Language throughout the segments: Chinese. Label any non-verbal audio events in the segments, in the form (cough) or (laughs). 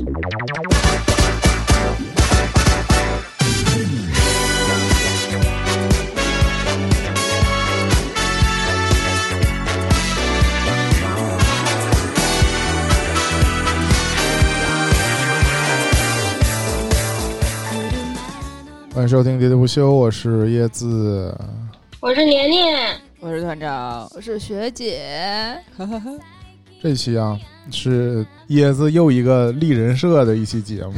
欢迎收听喋喋不休，我是叶子。我是年年，我是团长，我是学姐，(laughs) 这期啊是椰子又一个立人设的一期节目，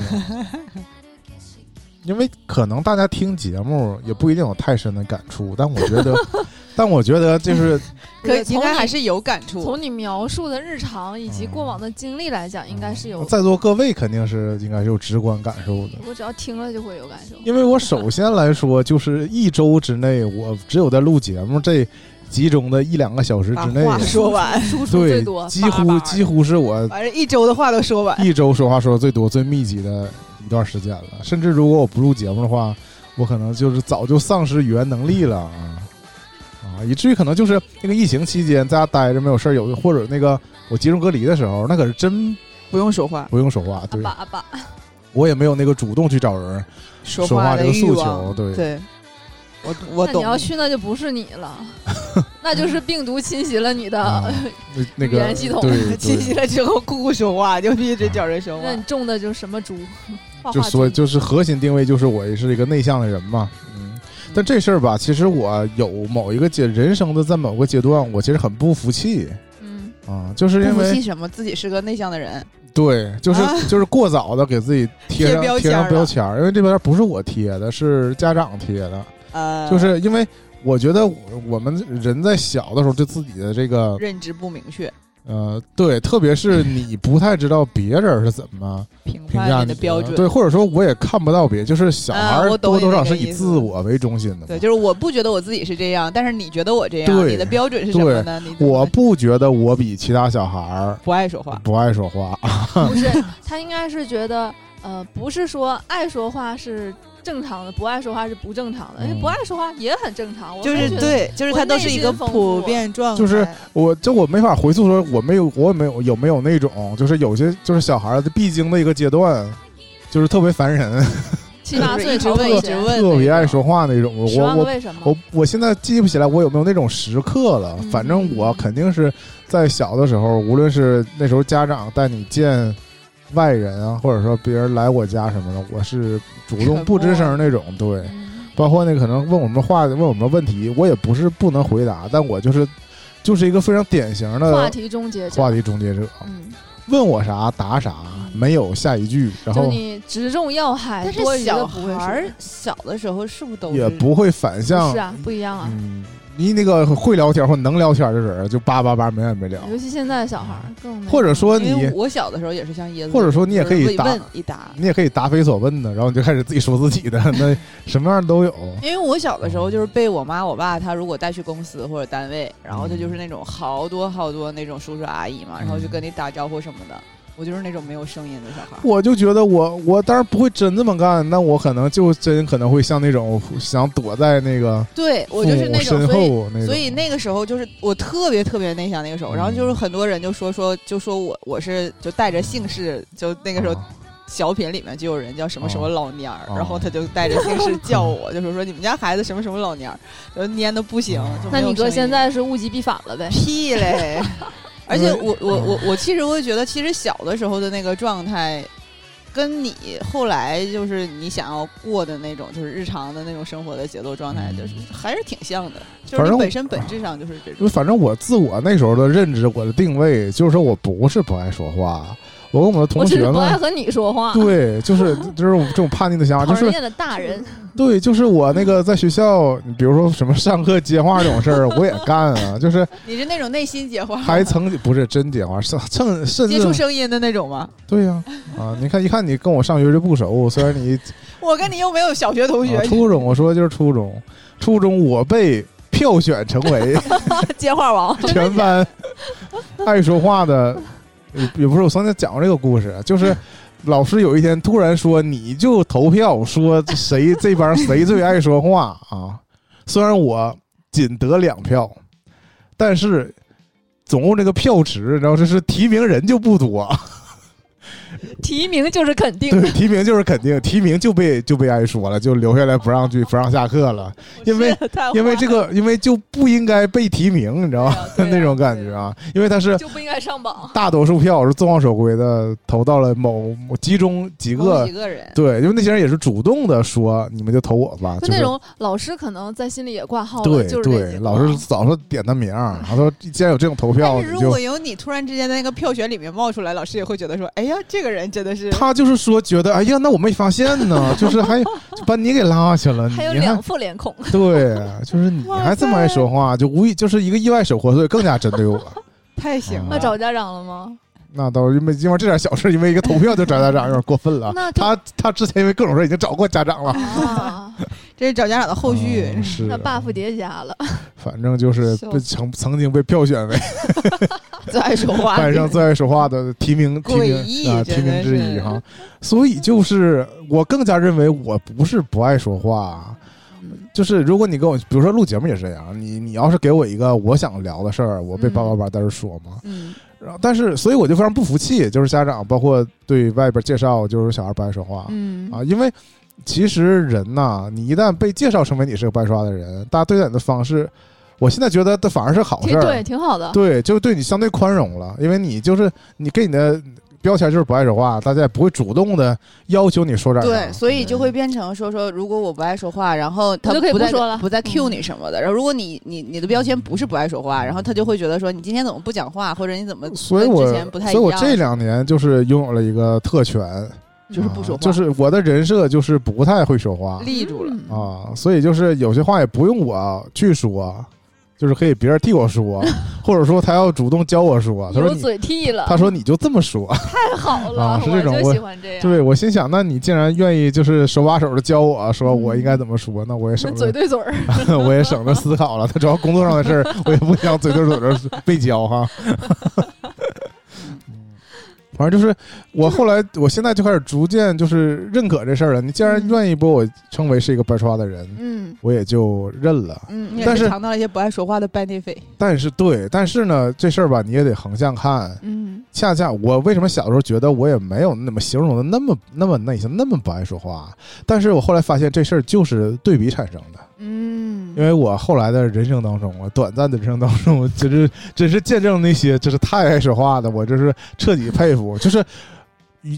(laughs) 因为可能大家听节目也不一定有太深的感触，但我觉得，(laughs) 但我觉得就是可以应该还是有感触。从你描述的日常以及过往的经历来讲，应该是有。在座各位肯定是应该是有直观感受的。我只要听了就会有感受。因为我首先来说，就是一周之内，我只有在录节目这集中的一两个小时之内，话说完，输出最对多，，几乎几乎是我反正一周的话都说完。一周说话说的最多、最密集的一段时间了。甚至如果我不录节目的话，我可能就是早就丧失语言能力了啊啊，以至于可能就是那个疫情期间在家待着没有事儿，有或者那个我集中隔离的时候，那可是真不用说话，不用说话，阿对爸阿爸，我也没有那个主动去找人说说话这个诉求，对。对，我我懂。那你要去，那就不是你了，那就是病毒侵袭了你的 (laughs) 语言系统对 (laughs) 清晰对，了之后，姑姑说话就一直叫人说话那。你种的就是什么猪？就画猪所就是核心定位就是我也是一个内向的人嘛，嗯，但这事儿吧，其实我有某一个阶人生的在某个阶段，我其实很不服气嗯，啊，就是因不服气为什么？自己是个内向的人，对，就是、啊就是过早的给自己贴上贴标贴上标签儿，因为这边不是我贴的，是家长贴的，呃，就是因为我觉得我我们人在小的时候对自己的这个认知不明确，呃，对，特别是你不太知道别人是怎么评价你你的标准。对，或者说我也看不到别，就是小孩多多少是以自我为中心的嘛。对，就是我不觉得我自己是这样，但是你觉得我这样，对你的标准是什么呢？你我不觉得我比其他小孩儿不爱说话，不爱说话，不是，他应该是觉得，呃，不是说爱说话是正常的，不爱说话是不正常的，不爱说话也很正常。就是对，就是我它都是一个普遍状态。就是我就我没法回溯说我没有我没有有没有那种就是有些就是小孩儿的必经的一个阶段，就是特别烦人，七八岁一直问一一直问，特别爱说话那种。我我为什么？我我现在记不起来我有没有那种时刻了，嗯反正我肯定是在小的时候，无论是那时候家长带你见外人啊，或者说别人来我家什么的，我是主动不吱声那种，对。嗯。包括那可能问我们话问我们问题，我也不是不能回答，但我就是就是一个非常典型的话题终结者，话题终结者，嗯，问我啥答啥，没有下一句，然就后你直中要害，但是小不会孩小的时候是不是都也不会反向是，啊，不一样啊。嗯，你那个会聊天或能聊天的人就叭叭叭没完没了，尤其现在的小孩更，或者说你因为我小的时候也是像椰子，或者说你也可以答问一答。你也可以答非所问的，然后你就开始自己说自己的，那 (laughs) 什么样都有。因为我小的时候就是被我妈我爸他如果带去公司或者单位，然后他就是那种好多好多那种叔叔阿姨嘛，然后就跟你打招呼什么的，我就是那种没有声音的小孩。我就觉得我我当然不会真这么干，那我可能就真可能会像那种想躲在那个对我就是那种，身所以后那种，所以那个时候就是我特别特别内向那个时候，然后就是很多人就说说就说我我是就带着姓氏，就那个时候啊小品里面就有人叫什么什么老蔫儿，哦然后他就带着姓氏 (laughs) 叫我，就是说你们家孩子什么什么老蔫儿，就蔫的不行。就那你哥现在是物极必反了呗？屁嘞！(laughs) 而且我我我嗯我其实会觉得，其实小的时候的那个状态，跟你后来就是你想要过的那种，就是日常的那种生活的节奏状态，就是还是挺像的。就是你本身本质上就是这种。反正我自我那时候的认知，我的定位就是说我不是不爱说话，我跟我的同学们。是不爱和你说话。对，就是就是这种叛逆的想法，就是讨厌的大人，(laughs) 对，就是我那个在学校，你比如说什么上课接话这种事儿，我也干啊，就是 (laughs) 你是那种内心接话，还曾经不是真接话，甚甚至接触声音的那种吗？对呀啊你看一看你跟我上学就不熟，虽然你 (laughs) 我跟你又没有小学同学啊，初中，我说的就是初中，初中我被票选成为接话王，全班爱说话的，也不是我曾经讲过这个故事，就是老师有一天突然说，你就投票说谁这帮谁最爱说话啊？虽然我仅得两票，但是总共这个票池，然后这是提名人就不多。提名就是肯定。对，提名就是肯定，提名就被就被挨说了，就留下来不让去不让下课了，因为因为这个因为就不应该被提名，你知道吧？对啊啊 (laughs) 那种感觉啊，因为他是就不应该上榜。大多数票是众望所归的投到了某某其中几个几，个人，对，因为那些人也是主动的说你们就投我吧，就是那种老师可能在心里也挂号了，对就是对，老师早说点他名儿，(laughs) 他说既然有这种投票，如果有你突然之间在那个票选里面冒出来，老师也会觉得说，哎呀，这个人真的是他就是说觉得，哎呀，那我没发现呢，(laughs) 就是还就把你给拉下了，还还有两副脸孔。(laughs) 对，就是你还这么爱说话，就无意就是一个意外收获，所以更加针对我。太行了。那找家长了吗？那倒是因为因为这点小事，因为一个投票就找家长，有点过分了。那他他之前因为各种事已经找过家长了，啊，这是找家长的后续。嗯是那 buff 叠加了。反正就是被曾曾经被票选为最爱说话，(laughs) 班上最爱说话的提名 (laughs) 提名啊提名之一哈。所以就是我更加认为我不是不爱说话，嗯就是如果你跟我，比如说录节目也是这样，你你要是给我一个我想聊的事儿，我被嗯叭叭叭在这说嘛，嗯，然后但是所以我就非常不服气，就是家长包括对外边介绍，就是小孩不爱说话、嗯。啊，因为其实人呐，你一旦被介绍成为你是个不爱说话的人，大家对待你的方式，我现在觉得这反而是好事儿，挺对，挺好的。对，就对你相对宽容了，因为你就是你给你的标签就是不爱说话，大家也不会主动的要求你说点啥。对，所以就会变成说说，如果我不爱说话，然后他我就可以不再不说了不再 cue 嗯你什么的。然后如果你你你的标签不是不爱说话，然后他就会觉得说你今天怎么不讲话，或者你怎么所以我之前不太一样，所以我这两年就是拥有了一个特权，就是不说话，啊就是我的人设就是不太会说话立住了。嗯啊，所以就是有些话也不用我去说，就是可以别人替我说，(laughs) 或者说他要主动教我说，他说。嘴替了，他说：“你就这么说。(laughs) 太好了，啊是这种我喜欢这”样。对我心想，那你既然愿意就是手把手的教我 (laughs) 说我嗯应该怎么说，那我也省着嘴对嘴儿，我也省着思考了。他主要工作上的事儿，我也不想嘴对嘴的被教哈。嗯反正就是我后来，我现在就开始逐渐就是认可这事儿了。你既然嗯愿意把我称为是一个白说话的人，嗯我也就认了。嗯，但是尝到了一些不爱说话的。但是对，但是呢，这事儿吧，你也得横向看。嗯恰恰我为什么小时候觉得我也没有那么形容的那么那么内向，那么不爱说话？但是我后来发现这事儿就是对比产生的。嗯，因为我后来的人生当中，我短暂的人生当中，我真 (laughs) 是真是见证那些就是太爱说话的，我就是彻底佩服。就是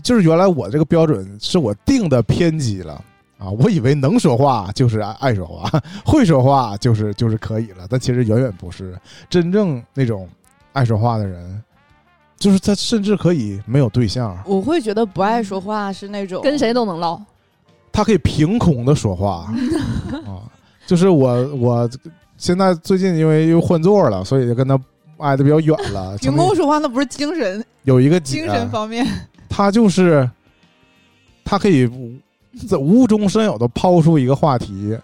就是原来我这个标准是我定的偏激了啊，我以为能说话就是爱爱说话，会说话就是就是可以了，但其实远远不是。真正那种爱说话的人，就是他甚至可以没有对象，我会觉得不爱说话是那种跟谁都能唠。他可以凭空的说话啊，就是我我现在最近因为又换座了，所以就跟他挨得比较远了。凭空说话，那不是精神有一个精神方面。他就是他可以无在无中生有的抛出一个话题，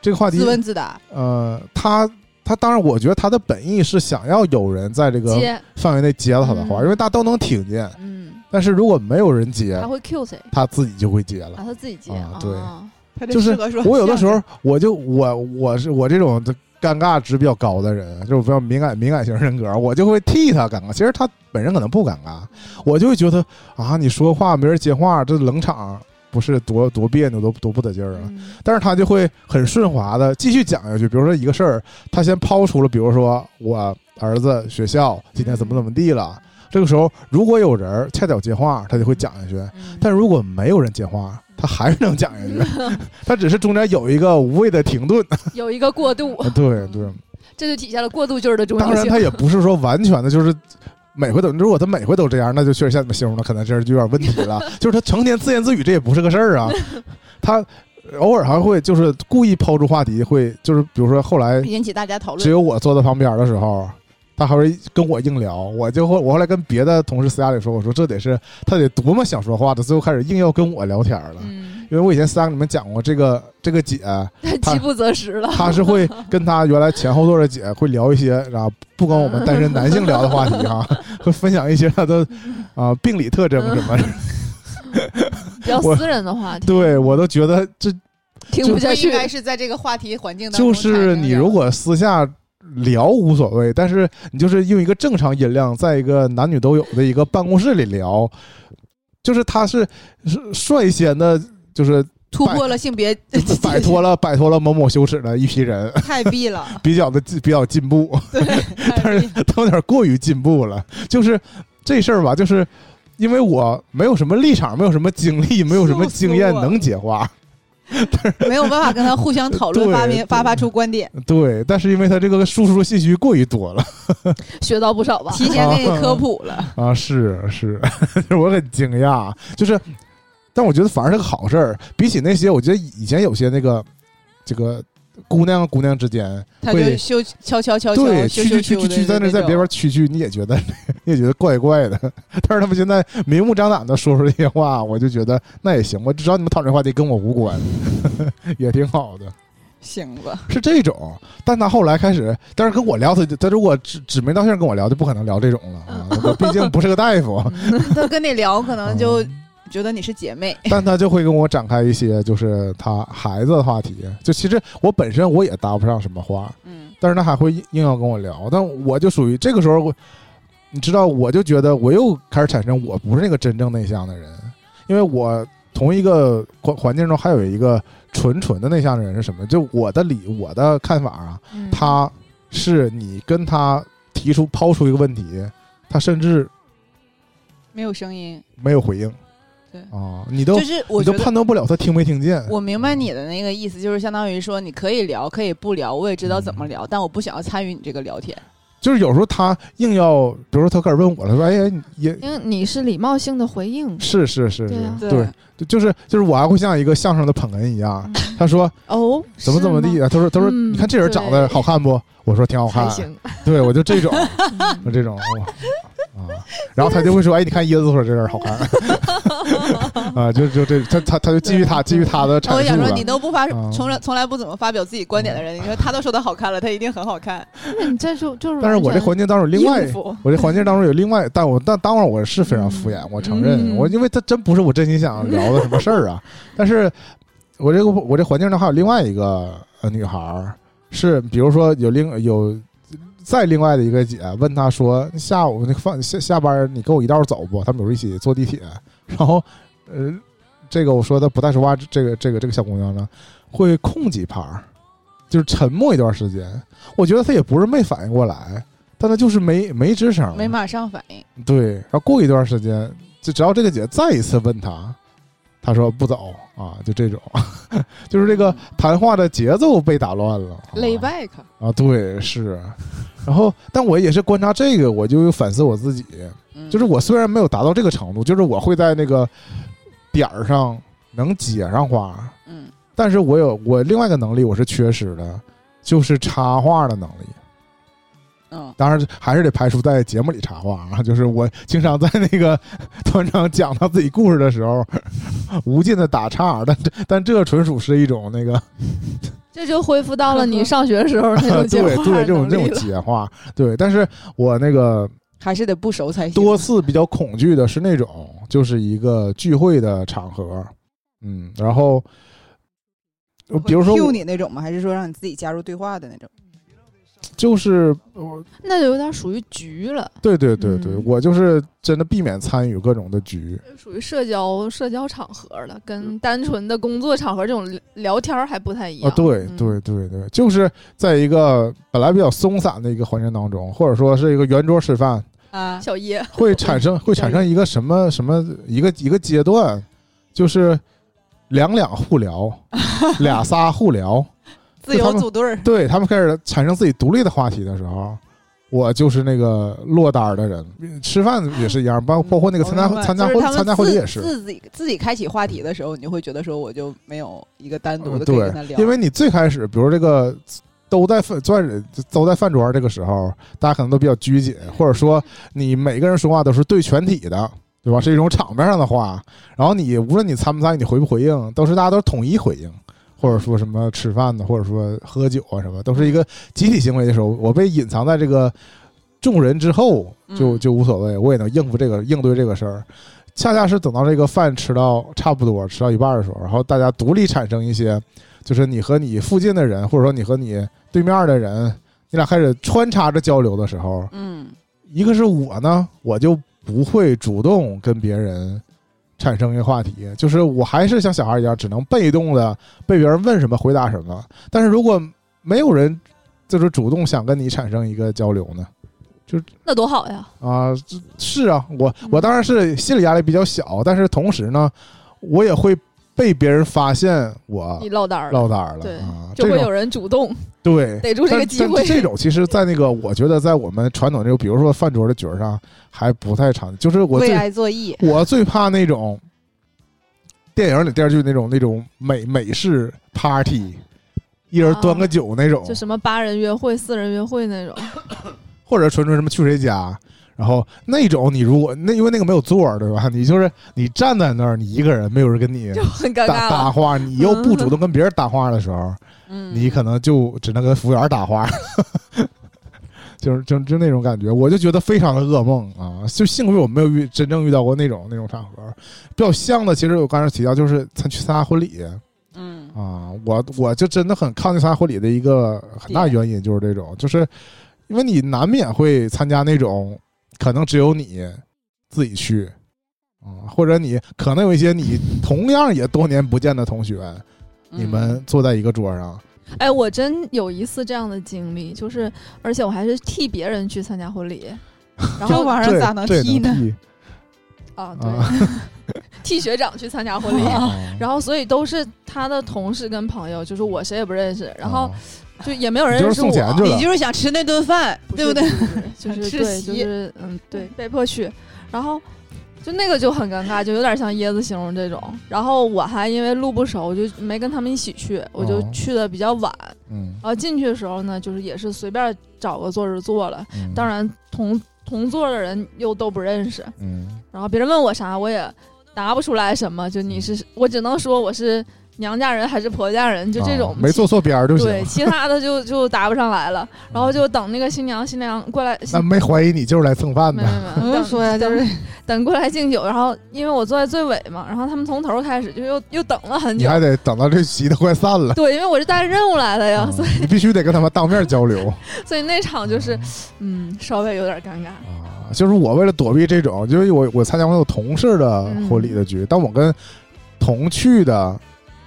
这个话题自问自答，呃，他他当然，我觉得他的本意是想要有人在这个，范围内接到他的话，嗯因为大家都能听见。嗯，但是如果没有人接他，会 Q 谁？他自己就会接了啊，。他自己接啊对啊他这就是适合说我有的时候，我就我我是我这种尴尬值比较高的人，就是比较敏感敏感型人格，我就会替他尴尬。其实他本人可能不尴尬，我就会觉得啊，你说话没人接话，这冷场不是多多别扭，多多不得劲儿啊。嗯但是他就会很顺滑的继续讲下去。比如说一个事儿，他先抛出了，比如说我儿子学校今天怎么怎么地了。这个时候，如果有人恰巧接话，他就会讲下去；嗯但如果没有人接话，他还是能讲下去。(laughs) 他只是中间有一个无谓的停顿。有一个过渡，对对，这就体现了过渡句儿的重要性。当然他也 (laughs) 不是说完全的就是。每回都，如果他每回都这样，那就确实像你们形容的，可能这就有点问题了。(laughs) 就是他成天自言自语，这也不是个事儿啊。他偶尔还会就是故意抛出话题，会就是比如说后来引起大家讨只。有我坐在旁边的时候，他还会跟我硬聊，我就会我后来跟别的同事私下里说，我说这得是他得多么想说话的，最后开始硬要跟我聊天了。嗯，因为我以前私下跟你们讲过，这个这个姐，(laughs) 饥不择食了。她是会跟她原来前后座的姐会聊一些啊，不跟我们单身男性聊的话题哈、(laughs) 会分享一些她的啊病理特征什么。我 (laughs) 比较私人的话题，对我都觉得这听不下去。应该是在这个话题环境当中就。是你如果私下聊无所谓，但是你就是用一个正常音量，在一个男女都有的一个办公室里聊，就是他是是率先的，就是突破了性别摆 (laughs) 脱了摆脱了某某羞耻的一批人，(laughs) 太逼了，(laughs) 比较的比较进步，对，但是他有点过于进步了。就是这事儿吧，就是因为我没有什么立场，没有什么经历，没有什么经验能解话，(laughs) 没有办法跟他互相讨论，发明发发出观点，对。但是因为他这个输出信息过于多了 (laughs) 学到不少吧？提前给你科普了。(laughs) 啊，是是，我很惊讶，就是，但我觉得反而是个好事儿，比起那些，我觉得以前有些那个这个姑娘姑娘之间他就悄悄悄悄对羞羞蛐蛐蛐蛐羞的蛐在那在别边蛐蛐，你也觉得你也觉得怪怪的。但是他们现在明目张胆的说出这些话，我就觉得那也行，我只要你们讨论话题跟我无关，(laughs) 也挺好的。行吧？是这种，但他后来开始，但是跟我聊，他就他如果指指名道姓跟我聊，就不可能聊这种了啊！我毕竟不是个大夫，他跟你聊，可能就嗯觉得你是姐妹。(laughs) 但他就会跟我展开一些就是他孩子的话题。就其实我本身我也搭不上什么话，嗯但是他还会硬硬要跟我聊，但我就属于这个时候我，你知道，我就觉得我又开始产生我不是那个真正内向的人，因为我同一个环环境中还有一个纯纯的内向的人是什么？就我的理我的看法啊，嗯他是你跟他提出抛出一个问题，他甚至没有声音，没有回应，对。啊，你都就是我你都判断不了他听没听见，我明白你的那个意思，就是相当于说你可以聊，可以不聊，我也知道怎么聊，但我不想要参与你这个聊天。就是有时候他硬要，比如说他开始问我了，说哎呀，也因为你是礼貌性的回应，是是是是对啊，对，就就是就是我还会像一个相声的捧哏一样，嗯。(laughs) 他说哦，怎么怎么地啊，他说他说嗯你看这人长得好看不？我说挺好看，行，对我就这种嗯 (laughs) 我这种哇啊，然后他就会说哎，你看椰子说这人好看。(laughs) 啊，就就这他他他就基于他基于他的阐我想说，述了你都不发。嗯从来从来不怎么发表自己观点的人，你说他都说他好看了，他一定很好看。那你这就就是，但是我这环境当中有另外我这环境当中有另外，但我但当然我是非常敷衍，嗯我承认，嗯我因为他真不是我真心想聊的什么事儿啊。但是我这个我这环境中还有另外一个呃女孩儿，是比如说有另有再另外的一个姐问她说下午那个放下下班你跟我一道走不？他们有时候一起坐地铁，然后呃这个我说的不太说话，这个这个这个小姑娘呢会空几拍儿，就是沉默一段时间。我觉得她也不是没反应过来。但她就是没没吱声，没马上反应，对，然后过一段时间，就只要这个姐再一次问他，他说不走啊，就这种，(laughs) 就是这个谈话的节奏被打乱了。啊 lay back，啊，对，是。然后，但我也是观察这个，我就反思我自己，嗯就是我虽然没有达到这个程度，就是我会在那个点儿上能接上话，嗯但是我有我另外一个能力我是缺失的，就是插话的能力。嗯当然还是得排除在节目里插话啊，(laughs) 就是我经常在那个团长讲他自己故事的时候，无尽的打岔，(laughs) 但这但这纯属是一种那个这就恢复到了你上学时候那种 (laughs) 接话对对这种这种能力了接话，对，但是我那个还是得不熟才行。多次比较恐惧的是那种，就是一个聚会的场合，嗯，然后比如说 Q 你那种吗？还是说让你自己加入对话的那种？就是我那就有点属于局了，对对对对，嗯。我就是真的避免参与各种的局，属于社交社交场合了，跟单纯的工作场合这种聊聊天还不太一样。啊，对嗯。对对对，就是在一个本来比较松散的一个环境当中，或者说是一个圆桌吃饭，啊，小叶，会产生 (laughs) 会产生一个什么什么一个一个阶段，就是两两互聊，(laughs) 俩仨互聊，自由组队儿，对他们开始产生自己独立的话题的时候。我就是那个落单儿的人，吃饭也是一样，包包括那个参加参加就是他们婚参加婚礼也是，自己自己开启话题的时候，你就会觉得说，我就没有一个单独嗯的可以对跟他聊，，因为你最开始，比如这个都在饭专都在饭桌这个时候，大家可能都比较拘谨，或者说你每个人说话都是对全体的，对吧？是一种场面上的话。然后你无论你参不参与，你回不回应，都是大家都是统一回应，或者说什么吃饭的，或者说喝酒啊什么，都是一个集体行为的时候，我被隐藏在这个众人之后，就嗯就无所谓，我也能应付这个应对这个事儿。恰恰是等到这个饭吃到差不多吃到一半的时候，然后大家独立产生一些，就是你和你附近的人，或者说你和你对面的人，你俩开始穿插着交流的时候，嗯一个是我呢，我就不会主动跟别人产生一个话题，就是我还是像小孩一样，只能被动的被别人问什么回答什么。但是如果没有人就是主动想跟你产生一个交流呢？就那多好呀！啊，是啊，我我当然是心理压力比较小，但是同时呢，我也会被别人发现我你落单儿了，落单儿了对就会有人主动对逮住这个机会。这种其实，在那个我觉得在我们传统这个，比如说饭桌的角儿上，还不太常，就是我为最爱作义，我最怕那种电影里电视剧那种那种美美式 party，一人端个酒那种，就什么八人约会、四人约会那种，或者纯纯什么去谁家，然后那种你如果那因为那个没有座儿对吧？(laughs) 你就是你站在那儿，你一个人，没有人跟你就很尴搭尬了。搭话，你又不主动跟别人搭话的时候，嗯，你可能就只能跟服务员搭话。(laughs) 就是就就那种感觉，我就觉得非常的噩梦啊！就幸亏我没有遇真正遇到过那种那种场合，比较像的。其实我刚才提到，就是参去参加婚礼嗯啊，我我就真的很抗拒参加婚礼的一个很大原因就是这种，就是因为你难免会参加那种可能只有你自己去啊，或者你可能有一些你同样也多年不见的同学，你们坐在一个桌上，哎，我真有一次这样的经历，就是而且我还是替别人去参加婚礼，(laughs) 然后这玩意儿咋能替呢？(laughs) 啊，对，啊？(laughs) 替学长去参加婚礼。啊然后，所以都是他的同事跟朋友，就是我谁也不认识，然后啊 (laughs) 就也没有人就是认识我。送钱去了你就是想吃那顿饭，不对不对？(laughs) 就是吃对，就席是嗯，对，(laughs) 被迫去，然后就那个就很尴尬，就有点像椰子形容这种。然后我还因为路不熟，就没跟他们一起去，我就哦去的比较晚。嗯然后进去的时候呢，就是也是随便找个座儿就坐了，嗯，当然同同座的人又都不认识，嗯然后别人问我啥，我也答不出来什么，就你是我只能说我是娘家人还是婆家人，就这种啊没坐错边儿就行。对，(laughs) 其他的就就答不上来了，然后就等那个新娘新娘过来，那没怀疑你就是来蹭饭的没没，(laughs) 等我就说呀，就是等过来敬酒，然后因为我坐在最尾嘛，然后他们从头开始就又又等了很久。你还得等到这席都快散了。对，因为我是带着任务来的呀，啊所以你必须得跟他们当面交流 (laughs) 所以那场就是，嗯，稍微有点尴尬。啊！就是我为了躲避这种，就是我我参加过有同事的婚礼的局，但我跟同去的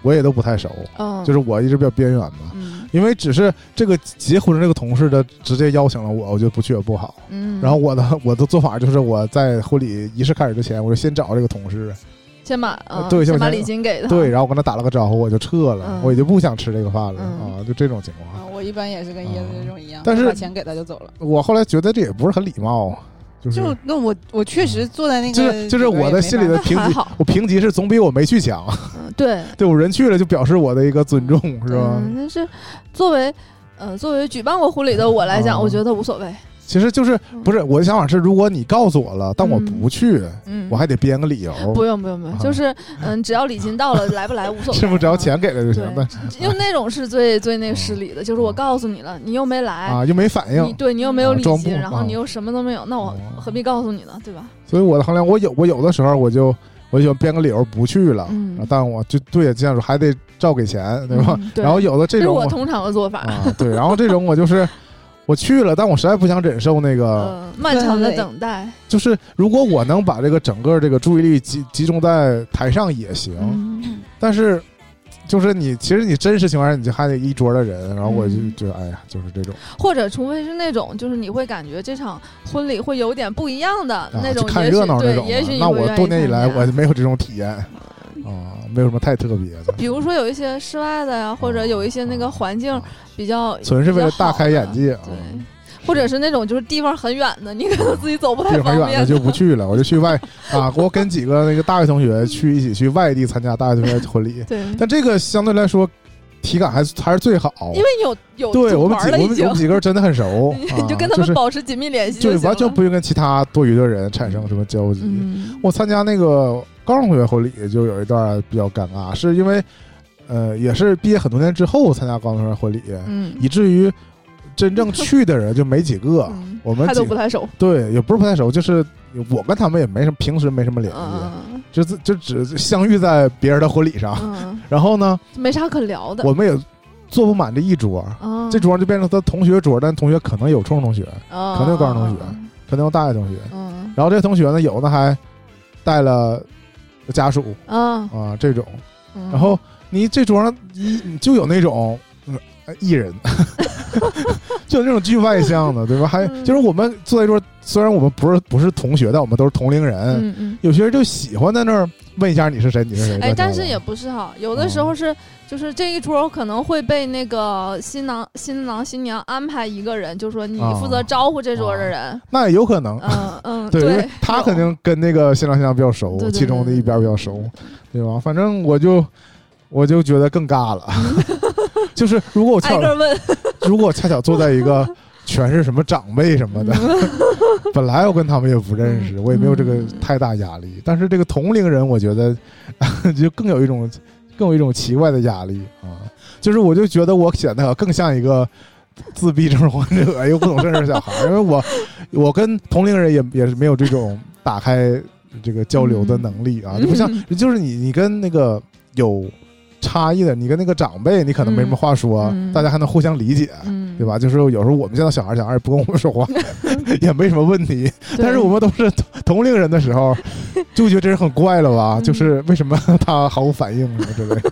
我也都不太熟，嗯，就是我一直比较边缘嘛。嗯因为只是这个结婚的这个同事的直接邀请了我，我觉得不去也不好。嗯，然后我的 (laughs) 我的做法就是我在婚礼仪式开始之前，我就先找这个同事，先把啊对先把先把礼金给他。对，然后我跟他打了个招呼，我就撤了，嗯我也就不想吃这个饭了、嗯啊，就这种情况。啊，我一般也是跟椰子这种一样，但是把钱给他就走了。我后来觉得这也不是很礼貌，就是就那我我确实坐在那个就是就是我的心里的评级，我评级是总比我没去强，嗯，对，(laughs) 对我人去了就表示我的一个尊重，是吧？嗯，但是作为呃作为举办过婚礼的我来讲，哦我觉得无所谓。其实就是不是我的想法是，如果你告诉我了，但我不去，嗯，我还得编个理由，不用不用不用，啊就是嗯，(laughs) 只要礼金到了，来不来无所谓。(laughs) 是不是只要钱给了就行？对但因为那种是最最那个失礼的，就是我告诉你了，你又没来，啊又没反你应，对你又没有礼金，然后你又什么都没有，那我哦何必告诉你呢？对吧？所以我的衡量，我有我有的时候我就我就编个理由不去了，但我就对，这样说还得照给钱，对吧？嗯对然后有的这种我这是我通常的做法。啊，对，然后这种我就是我去了，但我实在不想忍受那个，嗯，漫长的等待。就是如果我能把这个整个这个注意力集集中在台上也行，嗯，但是就是你其实你真实情况下你就还得一桌的人，然后我就嗯觉得哎呀，就是这种或者除非是那种，就是你会感觉这场婚礼会有点不一样的啊，那种，看热闹那种也许。那我多年以来我就没有这种体验啊，没有什么太特别的，比如说有一些室外的呀，或者有一些那个环境比较纯是为了大开眼界啊。对，或者是那种就是地方很远的，你可能自己走不太地方远的就不去了，我就去外啊，我跟几个那个大学同学去一起去外地参加大学同学婚礼，(laughs) 对，但这个相对来说体感还是还是最好，因为有有对我们几团了已经。我们我们，几个人真的很熟，(laughs) 就跟他就是们保持紧密联系就完全不用跟其他多余的人产生什么交集。嗯。我参加那个高中同学婚礼就有一段比较尴尬，是因为呃也是毕业很多年之后参加高中同学婚礼，嗯。以至于真正去的人就没几个。嗯。我们几还都不太熟，对也不是不太熟，就是我跟他们也没什么平时没什么联系，嗯就自就只相遇在别人的婚礼上。嗯，(laughs) 然后呢，没啥可聊的，我们也坐不满这一桌，嗯这桌就变成他同学桌，但同学可能有初中同学，可可能有高中同学可能有大学同学。嗯然后这同学呢，有的还带了家属嗯，啊这种，嗯然后你这桌上一你就有那种艺人，(laughs) (laughs) 就有那种巨外向的，对吧？还嗯就是我们坐在一桌，虽然我们不是不是同学，但我们都是同龄人，嗯嗯。有些人就喜欢在那儿问一下你是谁，你是谁。哎，但是也不是哈，有的时候是，就是这一桌可能会被那个新郎、新郎、新娘安排一个人，就说你负责啊招呼这桌的人。那也有可能。嗯嗯，(laughs) 对，因为对，他肯定跟那个新郎新娘比较熟，对对其中的一边比较熟，对吧？反正我就我就觉得更尬了，(laughs) 就是如果我恰挨个问。(laughs) 如果我恰巧坐在一个全是什么长辈什么的，(laughs) 本来我跟他们也不认识，嗯。我也没有这个嗯。太大压力，但是这个同龄人，我觉得 (laughs) 就更有一种更有一种奇怪的压力啊，就是我就觉得我显得更像一个。自闭症患者又不懂事儿的小孩，因为我我跟同龄人也也是没有这种打开这个交流的能力啊，嗯就不像就是你你跟那个有差异的，你跟那个长辈，你可能没什么话说，嗯大家还能互相理解，嗯，对吧？就是有时候我们见到小孩，小孩也不跟我们说话，(laughs) 也没什么问题。但是我们都是同同龄人的时候，(laughs) 就觉得这人很怪了吧？嗯就是为什么他毫无反应什么之类的。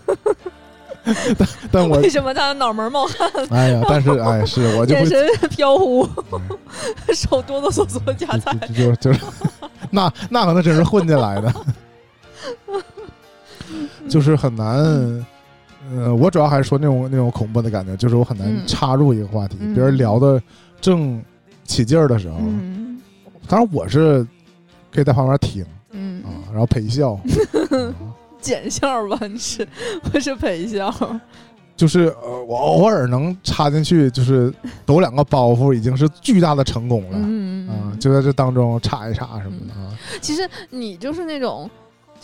(laughs) 但但我为什么他脑门冒汗，哎呀，但是哎，是我就会眼神飘忽，嗯手哆哆嗦嗦夹菜？就就就是那那可能真是混进来的，就是很难。呃，我主要还是说那种那种恐怖的感觉，就是我很难嗯。插入一个话题，嗯。别人聊的正起劲儿的时候，嗯。当然我是可以在旁边听嗯。啊，然后陪笑，(laughs) 啊。减笑吧，你是 (laughs) 我是陪笑？就是呃，我偶尔能插进去，就是抖两个包袱，已经是巨大的成功了。嗯啊，就在这当中插一插什么的啊，其实你就是那种，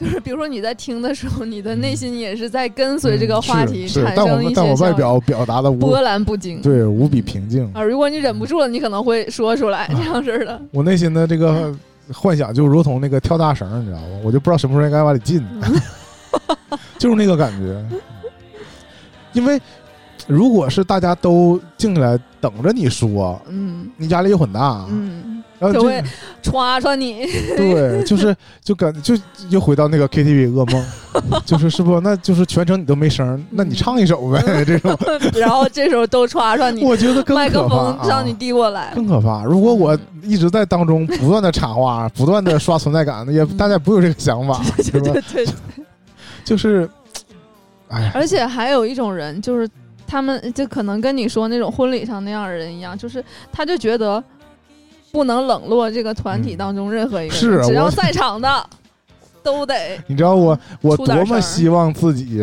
就是比如说你在听的时候，你的内心也是在跟随这个话题嗯是是产但我们但生一些小我外表表达的无波澜不惊。对无比平静，啊，如果你忍不住了，你可能会说出来这样式的。我内心的这个幻想就如同那个跳大绳，你知道吗？我就不知道什么时候应该往里进，(laughs) 就是那个感觉。因为如果是大家都静下来等着你说，嗯你压力又很大，嗯，然后就就会刷刷你。对，就是就感就又回到那个 KTV 噩梦，(laughs) 就是是不？那就是全程你都没声，那你唱一首呗，(laughs) 这种 (laughs) 然后这时候都刷刷你，我觉得更麦克风让你递过来。更可怕。如果我一直在当中不断的插话，不断的刷存在感，也大家不会有这个想法？对对对，就是，哎呀，而且还有一种人，就是他们就可能跟你说那种婚礼上那样的人一样，就是他就觉得不能冷落这个团体当中任何一个人，是我只要在场的 (laughs) 都得你知道我我多么希望自己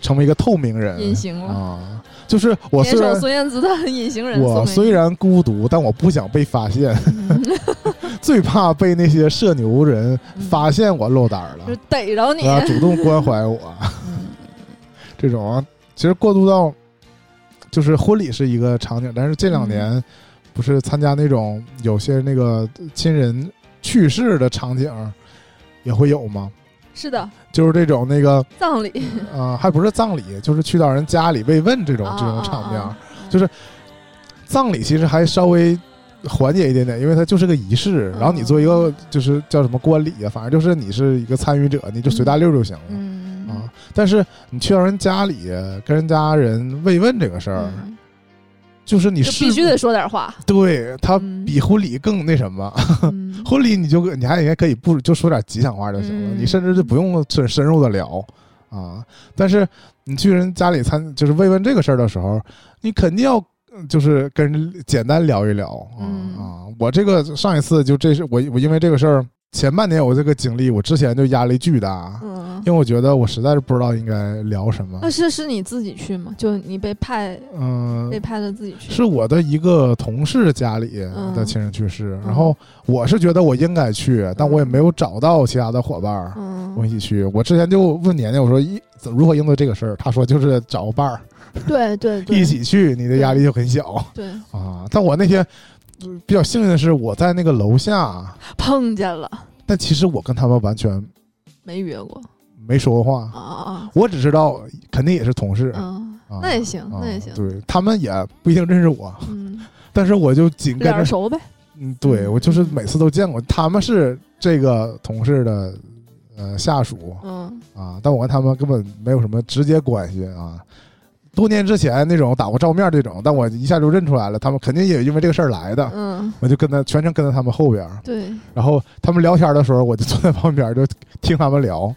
成为一个透明人隐形了。啊！就是我联手虽然孙燕姿的《隐形人》送给你，我虽然孤独，但我不想被发现，(laughs) 最怕被那些社牛人发现我露胆了就。逮着你，啊，主动关怀我，嗯。这种啊，其实过渡到就是婚礼是一个场景，但是这两年不是参加那种有些那个亲人去世的场景也会有吗？是的，就是这种那个葬礼啊、还不是葬礼，就是去到人家里慰问这种啊这种场面。就是葬礼其实还稍微缓解一点点，因为它就是个仪式，然后你做一个就是叫什么观礼啊，反正就是你是一个参与者，你就随大溜就行了。嗯啊，但是你去到人家里跟人家人慰问这个事儿，嗯就是你是必须得说点话，对他嗯比婚礼更那什么。嗯 (laughs) 婚礼你就你还应该可以不就说点吉祥话就行了，嗯你甚至就不用深深入的聊啊。但是你去人家里参就是慰问这个事儿的时候，你肯定要嗯就是跟人简单聊一聊啊、嗯啊。我这个上一次就这是我我因为这个事儿前半年我这个经历，我之前就压力巨大，嗯。因为我觉得我实在是不知道应该聊什么那。是是你自己去吗？就你被派嗯、被派的自己去？是我的一个同事家里的亲人去世，然后我是觉得我应该去，但我也没有找到其他的伙伴儿，嗯我，一起去。我之前就问年年，我说一怎如何应对这个事儿？他说就是找个伴儿对对对，(laughs) 一起去，你的压力就很小对啊。但我那天呃比较幸运的是，我在那个楼下，碰见了，但其实我跟他们完全没约过没说过话，啊啊我只知道肯定也是同事。啊！嗯，啊那也行，啊那也行，对他们也不一定认识我，嗯，但是我就紧跟着，熟呗，嗯，对我就是每次都见过，他们是这个同事的呃下属嗯啊，但我跟他们根本没有什么直接关系啊。多年之前那种打过照面这种，但我一下就认出来了，他们肯定也因为这个事儿来的，嗯，我就跟他全程跟在他们后边儿，对，然后他们聊天的时候，我就坐在旁边就听他们聊，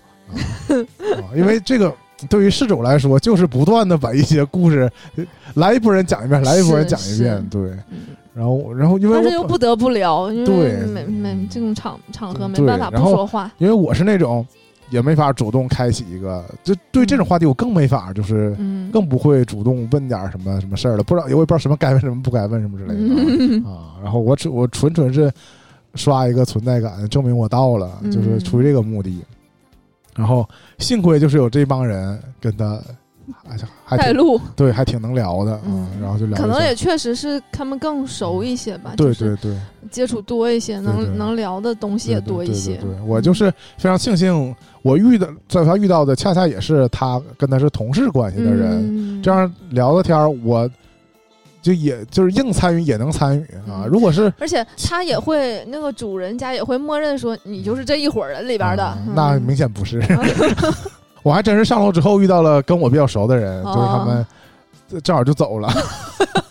(laughs) 因为这个对于事主来说，就是不断的把一些故事呃来一波人讲一遍，来一波人讲一遍，对，嗯然后然后因为但是又不得不聊，因为对。没没这种场场合没办法不说话。因为我是那种也没法主动开启一个，就对这种话题我更没法，就是嗯，更不会主动问点什么什么事儿了，不知道我也不知道什么该问什么不该问什么之类的嗯。啊。然后我只我纯纯是刷一个存在感，证明我到了，嗯就是出于这个目的。然后幸亏就是有这帮人跟他还路，对，还挺能聊的啊嗯，然后就聊。可能也确实是他们更熟一些吧，对对对，接触多一些，能能聊的东西也多一些。对我就是非常庆幸，我遇的在他遇到的恰恰也是他跟他是同事关系的人，嗯。这样聊的天儿，我就也就是硬参与也能参与啊。嗯。如果是而且他也会那个主人家也会默认说你就是这一伙人里边的，那明显不是。(laughs) 我还真是上楼之后遇到了跟我比较熟的人，哦就是他们正好就走了，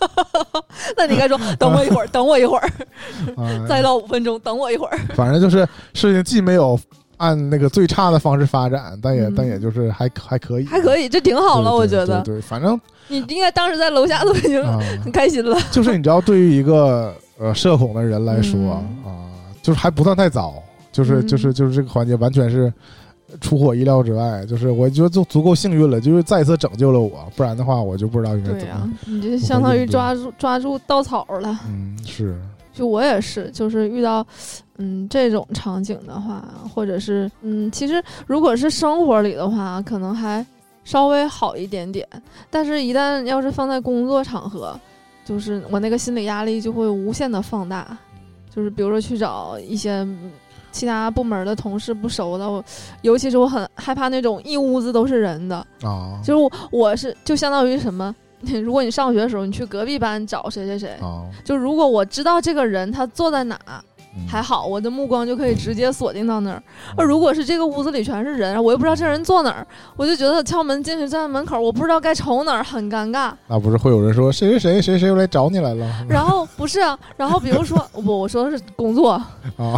(laughs) 那你该说等我一会儿，等我一会儿，(laughs) 啊，再唠五分钟，等我一会儿。反正就是事情既没有按那个最差的方式发展，但也嗯但也就是还还可以，还可以，这挺好了，对对我觉得。对对，反正你应该当时在楼下都已经啊，很开心了。(laughs) 就是你知道，对于一个呃社恐的人来说嗯啊，就是还不算太早，就是嗯就是就是这个环节完全是出乎我意料之外，就是我觉得就足够幸运了，就是再一次拯救了我，不然的话我就不知道应该怎么。你这相当于抓住抓住稻草了。嗯，是，就我也是，就是遇到嗯这种场景的话，或者是嗯，其实如果是生活里的话，可能还稍微好一点点。但是，一旦要是放在工作场合，就是我那个心理压力就会无限的放大。就是比如说去找一些嗯其他部门的同事不熟的，我尤其是我很害怕那种一屋子都是人的，啊，就是我我是就相当于什么。(laughs) 如果你上学的时候，你去隔壁班找谁谁谁，啊，就如果我知道这个人他坐在哪，嗯还好，我的目光就可以直接锁定到那儿。而如果是这个屋子里全是人，我又不知道这人坐哪儿，我就觉得敲门进去站在门口，我不知道该瞅哪儿，很尴尬。那不是会有人说谁谁谁谁谁又来找你来了然后不是啊，然后比如说 (laughs) 不，我说的是工作，啊？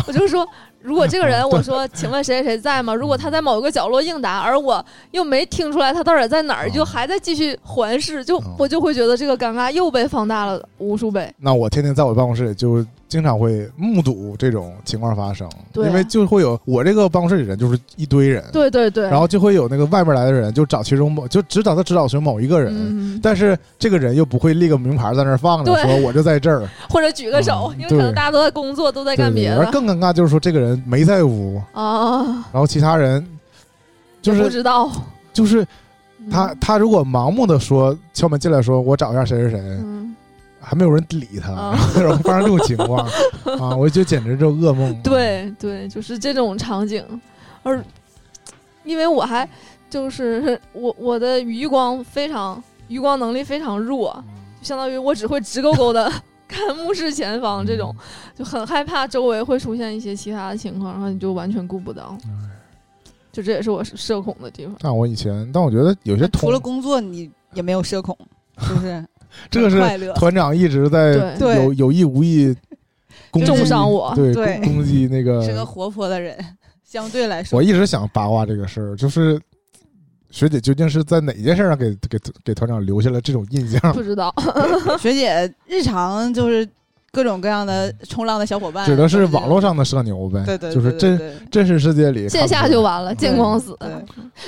我就说。如果这个人，我说，请问谁谁谁在吗？如果他在某一个角落应答，而我又没听出来他到底在哪儿，哦就还在继续环视，就哦我就会觉得这个尴尬又被放大了无数倍。那我天天在我办公室里就经常会目睹这种情况发生，对。因为就会有我这个办公室里人就是一堆人，对对对，然后就会有那个外面来的人就找其中某就只找他只找其中某一个人，嗯，但是这个人又不会立个名牌在那儿放着，说我就在这儿，或者举个手，嗯因为可能大家都在工作，都在干别的。而更尴尬就是说这个人没在屋，啊，然后其他人就是不是知道。就是他他如果盲目的说敲门进来说我找一下谁谁谁，嗯，还没有人理他，啊 (laughs) 然后发生这种情况 (laughs) 啊，我就觉得简直就是噩梦。对对，就是这种场景，而因为我还就是 (laughs) 我我的余光非常余光能力非常弱，就相当于我只会直勾勾的看目视前方，这种就很害怕周围会出现一些其他的情况，然后你就完全顾不到，就这也是我社恐的地方。但我以前，但我觉得有些同除了工作，你也没有社恐，是不是？这个是。团长一直在有有意无意攻击重伤我对攻击那个 (laughs) 是个活泼的人，相对来说我，一直想八卦这个事儿，就是学姐究竟是在哪件事上给给给团长留下了这种印象？不知道，(laughs) 学姐日常就是各种各样的冲浪的小伙伴，指的是网络上的社牛呗，对对，就是真真实世界里线下就完了，见光死。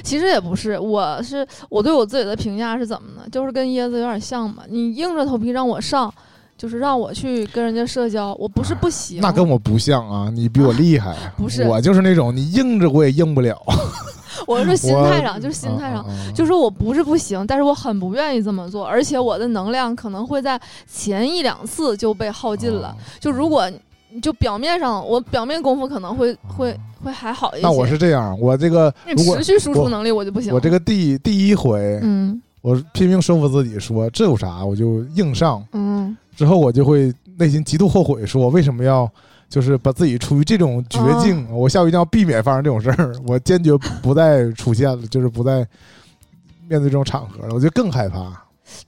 其实也不是，我是我对我自己的评价是怎么呢？就是跟椰子有点像嘛。你硬着头皮让我上，就是让我去跟人家社交，我不是不行。那跟我不像啊，你比我厉害。(laughs) 不是我就是那种你硬着我也硬不了。(laughs) 我是说心态上，就是心态上。就是我不是不行，但是我很不愿意这么做，而且我的能量可能会在前一两次就被耗尽了。啊就如果你就表面上，我表面功夫可能会会会还好一些。那我是这样，我这个持续输出能力我就不行。我这个第第一回，嗯我拼命说服自己说这有啥，我就硬上。嗯之后我就会内心极度后悔，说我为什么要就是把自己处于这种绝境，我下回一定要避免发生这种事儿，我坚决不再出现了，就是不再面对这种场合了，我就更害怕，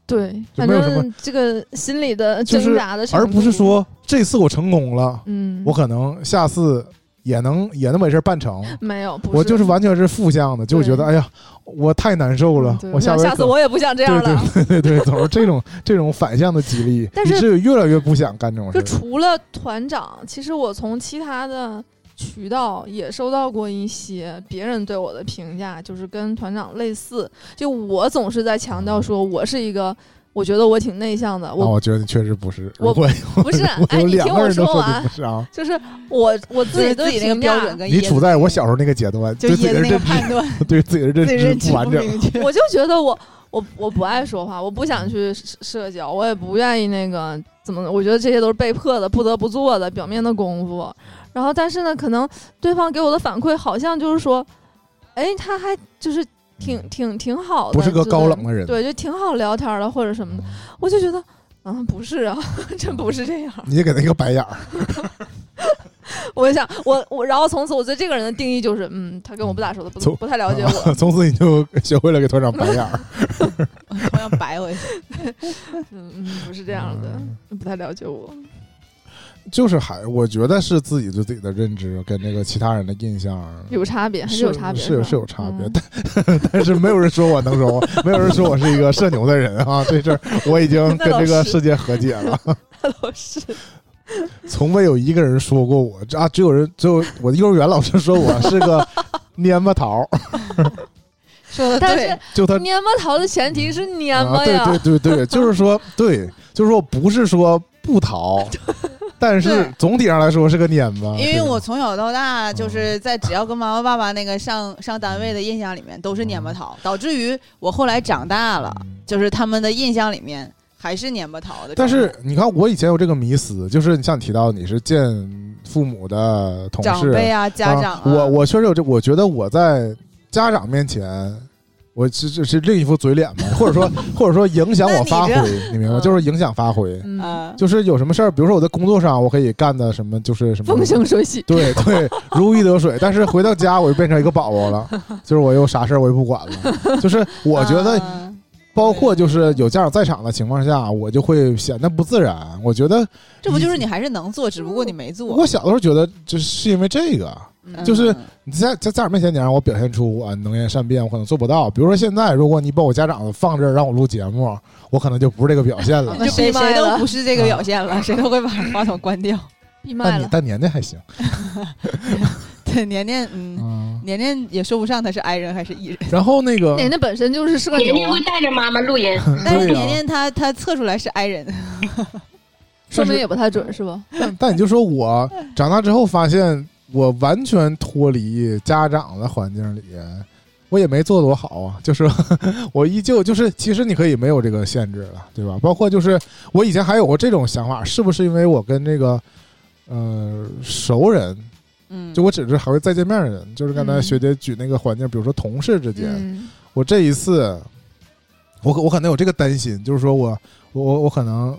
对，反正这个心理的挣扎的就是，而不是说这次我成功了，嗯，我可能下次也能也能把事儿办成。没有，不我就是完全是负向的，就是觉得对哎呀，我太难受了我下回下次我也不想这样了。对对对对，总是这种这种反向的激励，(laughs) 但是越来越不想干这种事就。除了团长，其实我从其他的渠道也收到过一些别人对我的评价，就是跟团长类似。就我总是在强调说，我是一个，我觉得我挺内向的。啊，我我觉得你确实不是。我不是，哎，你听我个人都说完不，是啊，就是我我自己自己那个标准跟你处在我小时候那个阶段，就椰子那个判断，(laughs) 对自己的认知不完整。不明确。(laughs) 我就觉得我我我不爱说话，我不想去社社交，我也不愿意那个怎么，我觉得这些都是被迫的、不得不做的表面的功夫。然后，但是呢，可能对方给我的反馈好像就是说，哎，他还就是挺挺挺好的，不是个高冷的人对，就挺好聊天的或者什么的。我就觉得，嗯，不是啊，(laughs) 真不是这样。你给他一个白眼儿，(laughs) 我就想，我我，然后从此我对这个人的定义就是，嗯，他跟我不咋熟的，不不太了解我。从此你就学会了给团长白眼儿。(laughs) 同样白回去。嗯嗯，不是这样的，不太了解我。就是还，我觉得是自己对自己的认知跟那个其他人的印象 (laughs) 有差别，还是有差别，是有是有差别，嗯。但但是没有人说我能说，没有人说我是一个社牛的人啊，这事儿我已经 (laughs) 跟这个世界和解了，(laughs) 都是。从未有一个人说过我啊，只有人只有我的幼儿园老师说我是个蔫巴桃，说的对但是，就他蔫巴桃的前提是蔫啊，巴呀，对对对对，就是说对，就是说不是说不逃，但是总体上来说是个蔫巴，因为我从小到大就是在只要跟妈妈爸爸那个上上单位的印象里面都是蔫巴桃，导致于我后来长大了，嗯。就是他们的印象里面还是蔫巴桃的。但是你看，我以前有这个迷思，就是你像你提到你是见父母的同事长辈啊、家长啊，我我确实有这，我觉得我在家长面前，我这这是另一副嘴脸嘛，或者说 (laughs) 或者说影响我发挥那，你明白吗？嗯就是影响发挥，就是有什么事儿，比如说我在工作上我可以干的什么，就是什么风生水起。对对，如鱼得水。但是回到家我就变成一个宝宝了，(laughs) 就是我又啥事儿我也不管了。就是我觉得，啊包括就是有家长在场的情况下，我就会显得不自然。我觉得这不就是你还是能做，只不过你没做。我小的时候觉得，就是因为这个，嗯就是你在在家长面前，你让我表现出我能言善辩，我可能做不到。比如说现在，如果你把我家长放这儿让我录节目，我可能就不是这个表现了。(laughs) 那谁谁都不是这个表现了，(laughs) 谁都会把话筒关掉。闭麦了，但你但年年还行，(laughs) 对，年年，嗯，嗯。年年也说不上他是 I 人还是 E 人，然后那个年年本身就是社牛啊年年会，带着妈妈录音，但是年年他他测出来是 I 人，说明也不太准，是吧？但但你就说我长大之后发现，我完全脱离家长的环境里，我也没做多好啊。就是 (laughs) 我依旧就是，其实你可以没有这个限制了，对吧？包括就是我以前还有过这种想法，是不是因为我跟这个呃熟人，嗯，就我只是还会再见面的人，就是刚才嗯学姐举那个环境，比如说同事之间，嗯我这一次，我可我可能有这个担心，就是说我我我我可能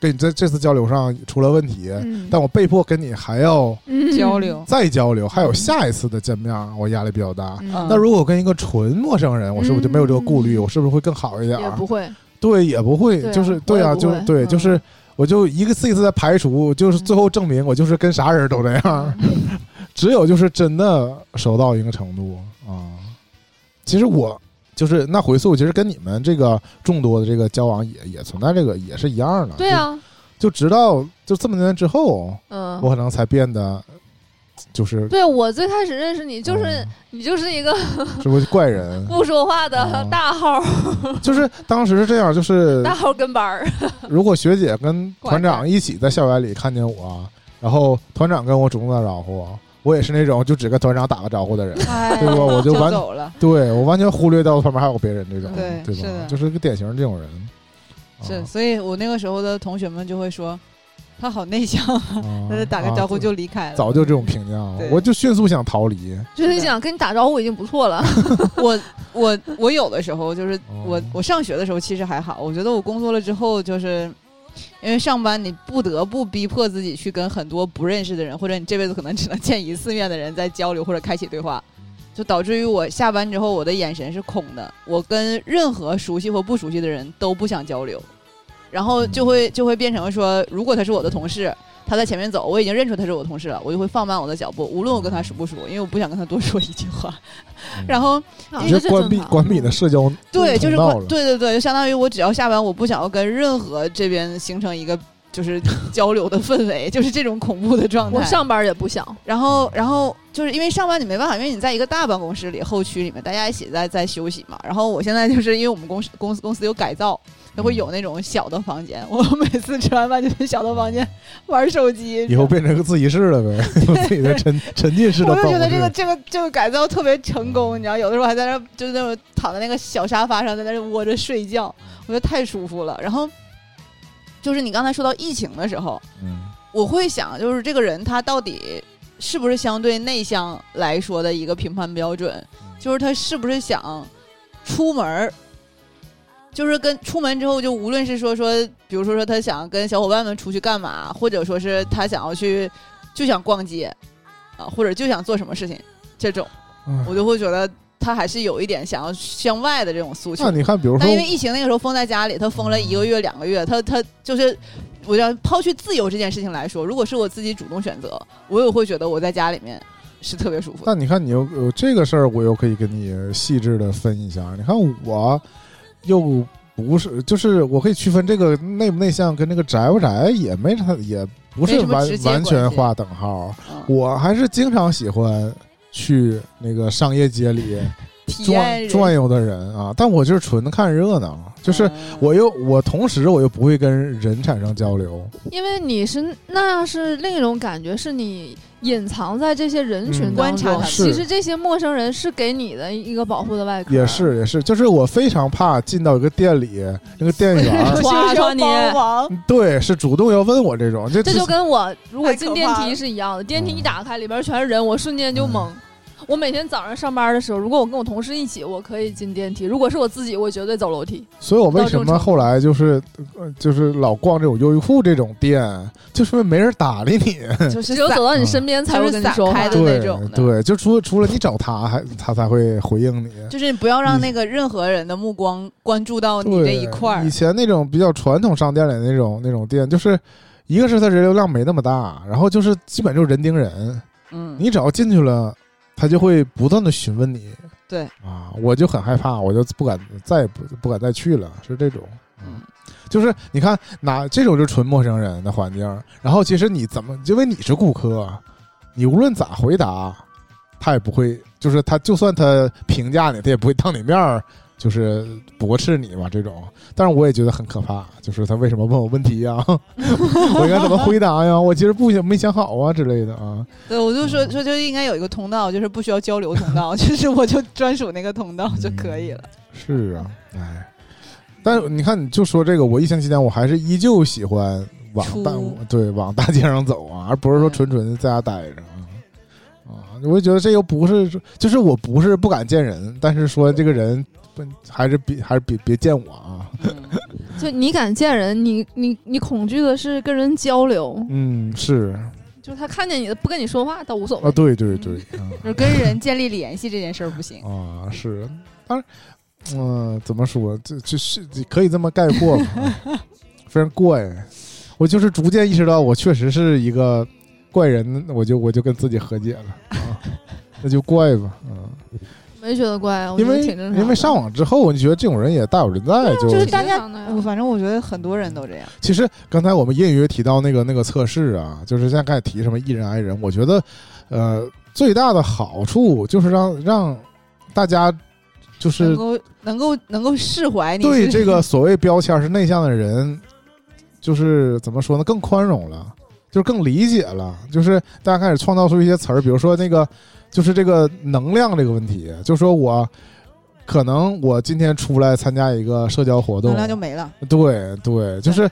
跟你在这次交流上出了问题，嗯但我被迫跟你还要嗯交流，再交流，还有下一次的见面，我压力比较大。嗯那如果我跟一个纯陌生人，我是不是就没有这个顾虑？嗯我是不是会更好一点？也不会，对，也不会，就是对啊，就对，嗯就是我就一个次一次在排除，就是最后证明我就是跟啥人都这样，(laughs) 只有就是真的熟到一个程度啊。其实我就是那回溯，其实跟你们这个众多的这个交往也也存在这个也是一样的。对啊，就，直到就这么多年之后，嗯我，可能才变得就是对我最开始认识你，就是嗯你就是一个是不是怪人？(laughs) 不说话的哦大号，就是当时是这样，就是 (laughs) 大号跟班儿，如果学姐跟 (laughs) 团长一起在校园里看见我，然后团长跟我主动打招呼，我也是那种就只跟团长打个招呼的人。哎对吧我就完走了，对我完全忽略掉旁边还有别人这种，对对吧？是的就是个典型这种人。是，啊所以我那个时候的同学们就会说，他好内向，啊他打个招呼啊就离开了。早就这种评价了，我就迅速想逃离。就是想跟你打招呼已经不错了，(laughs) (laughs) 我我我有的时候就是哦我我上学的时候其实还好，我觉得我工作了之后就是因为上班你不得不逼迫自己去跟很多不认识的人，或者你这辈子可能只能见一次面的人在交流或者开启对话，就导致于我下班之后我的眼神是空的，我跟任何熟悉或不熟悉的人都不想交流，然后就会就会变成说，如果他是我的同事。他在前面走，我已经认出他是我同事了，我就会放慢我的脚步，无论我跟他熟不熟，因为我不想跟他多说一句话。然后就是关闭关闭你的社交对，就是关对对对，就相当于我只要下班，我不想要跟任何这边形成一个就是 (laughs) 交流的氛围，就是这种恐怖的状态。我上班也不想，然后，然后就是因为上班你没办法，因为你在一个大办公室里，后区里面大家一起在在休息嘛。然后我现在就是因为我们公司公司公司有改造，就会有那种小的房间。我每次吃完饭就去小的房间玩手机。以后变成个自习室了呗，(laughs) 有自己的沉沉浸式的我。就觉得这个这个这个改造特别成功，你知道，有的时候还在那儿就是那种躺在那个小沙发上，在那儿窝着睡觉，我觉得太舒服了。然后就是你刚才说到疫情的时候，嗯我会想，就是这个人他到底是不是相对内向来说的一个评判标准，就是他是不是想出门儿。就是跟出门之后，就无论是说说，比如说说他想跟小伙伴们出去干嘛，或者说是他想要去就想逛街啊，或者就想做什么事情，这种嗯我就会觉得他还是有一点想要向外的这种诉求那。你看，比如说但因为疫情那个时候封在家里，他封了一个月、两个月，他他就是，我要抛去自由这件事情来说，如果是我自己主动选择，我也会觉得我在家里面是特别舒服的。但你看，你又有这个事儿，我又可以跟你细致的分一下。你看我又不是，就是我可以区分这个内不内向跟那个宅不宅，也没啥，也不是完完全关系划等号。嗯，我还是经常喜欢去那个商业街里转转悠的人啊，但我就是纯看热闹，就是嗯我又我同时我又不会跟人产生交流，因为你是那样是另一种感觉，是你隐藏在这些人群。观察他们其实这些陌生人是给你的一个保护的外壳。也是也是，就是我非常怕进到一个店里，那个店员 (laughs) (laughs) 对是主动要问我这种，这这就跟我如果进电梯是一样的，电梯嗯。一打开，里边全是人，我瞬间就懵。我每天早上上班的时候，如果我跟我同事一起，我可以进电梯；如果是我自己，我绝对走楼梯。所以我为什么后来就是呃就是老逛这种优衣库这种店，就是因为没人搭理你。(laughs) 就是只有走到你身边才会跟你说话就是散开。的那种的对，就除除了你找他，还他才会回应你。就是你不要让那个任何人的目光关注到你这一块儿以。前那种比较传统商店里那种那种店，就是一个是它人流量没那么大，然后就是基本就是人盯人，嗯，你只要进去了，他就会不断的询问你。对啊，我就很害怕，我就不敢再也不不敢再去了，是这种。嗯就是你看，哪这种就是纯陌生人的环境，然后其实你怎么，因为你是顾客，你无论咋回答，他也不会，就是他就算他评价你，他也不会当你面儿就是驳斥你嘛这种。但是我也觉得很可怕，就是他为什么问我问题呀、(laughs) 我应该怎么回答呀？我其实不想没想好啊之类的啊。对，我就说说就应该有一个通道，就是不需要交流通道，(laughs) 就是我就专属那个通道就可以了。是啊，哎，但你看，你就说这个，我疫情期间我还是依旧喜欢往大对往大街上走啊，而不是说纯纯的在家待着啊。啊，我就觉得这又不是，就是我不是不敢见人，但是说这个人不还是别还是别别见我啊。嗯就你敢见人，你你你恐惧的是跟人交流，嗯，是就是他看见你不跟你说话倒无所谓啊，谓。对对对，啊就是跟人建立联系这件事儿不行。啊是，当然，嗯、怎么说，这这是可以这么概括吧，啊 (laughs) 非常怪。我就是逐渐意识到，我确实是一个怪人，我就我就跟自己和解了啊，(laughs) 那就怪吧，嗯，没觉得怪啊，因为挺正常。因为上网之后，你觉得这种人也大有人在，就就是大家反正我觉得很多人都这样。其实刚才我们隐约提到那个那个测试啊，就是现在开始提什么 E 人 I 人，我觉得呃最大的好处就是让让大家就是能够能够能够释怀你对 (laughs) 这个所谓标签是内向的人，就是怎么说呢，更宽容了，就是更理解了，就是大家开始创造出一些词儿，比如说那个就是这个能量这个问题，就说我可能我今天出来参加一个社交活动能，量就没了。对对，就是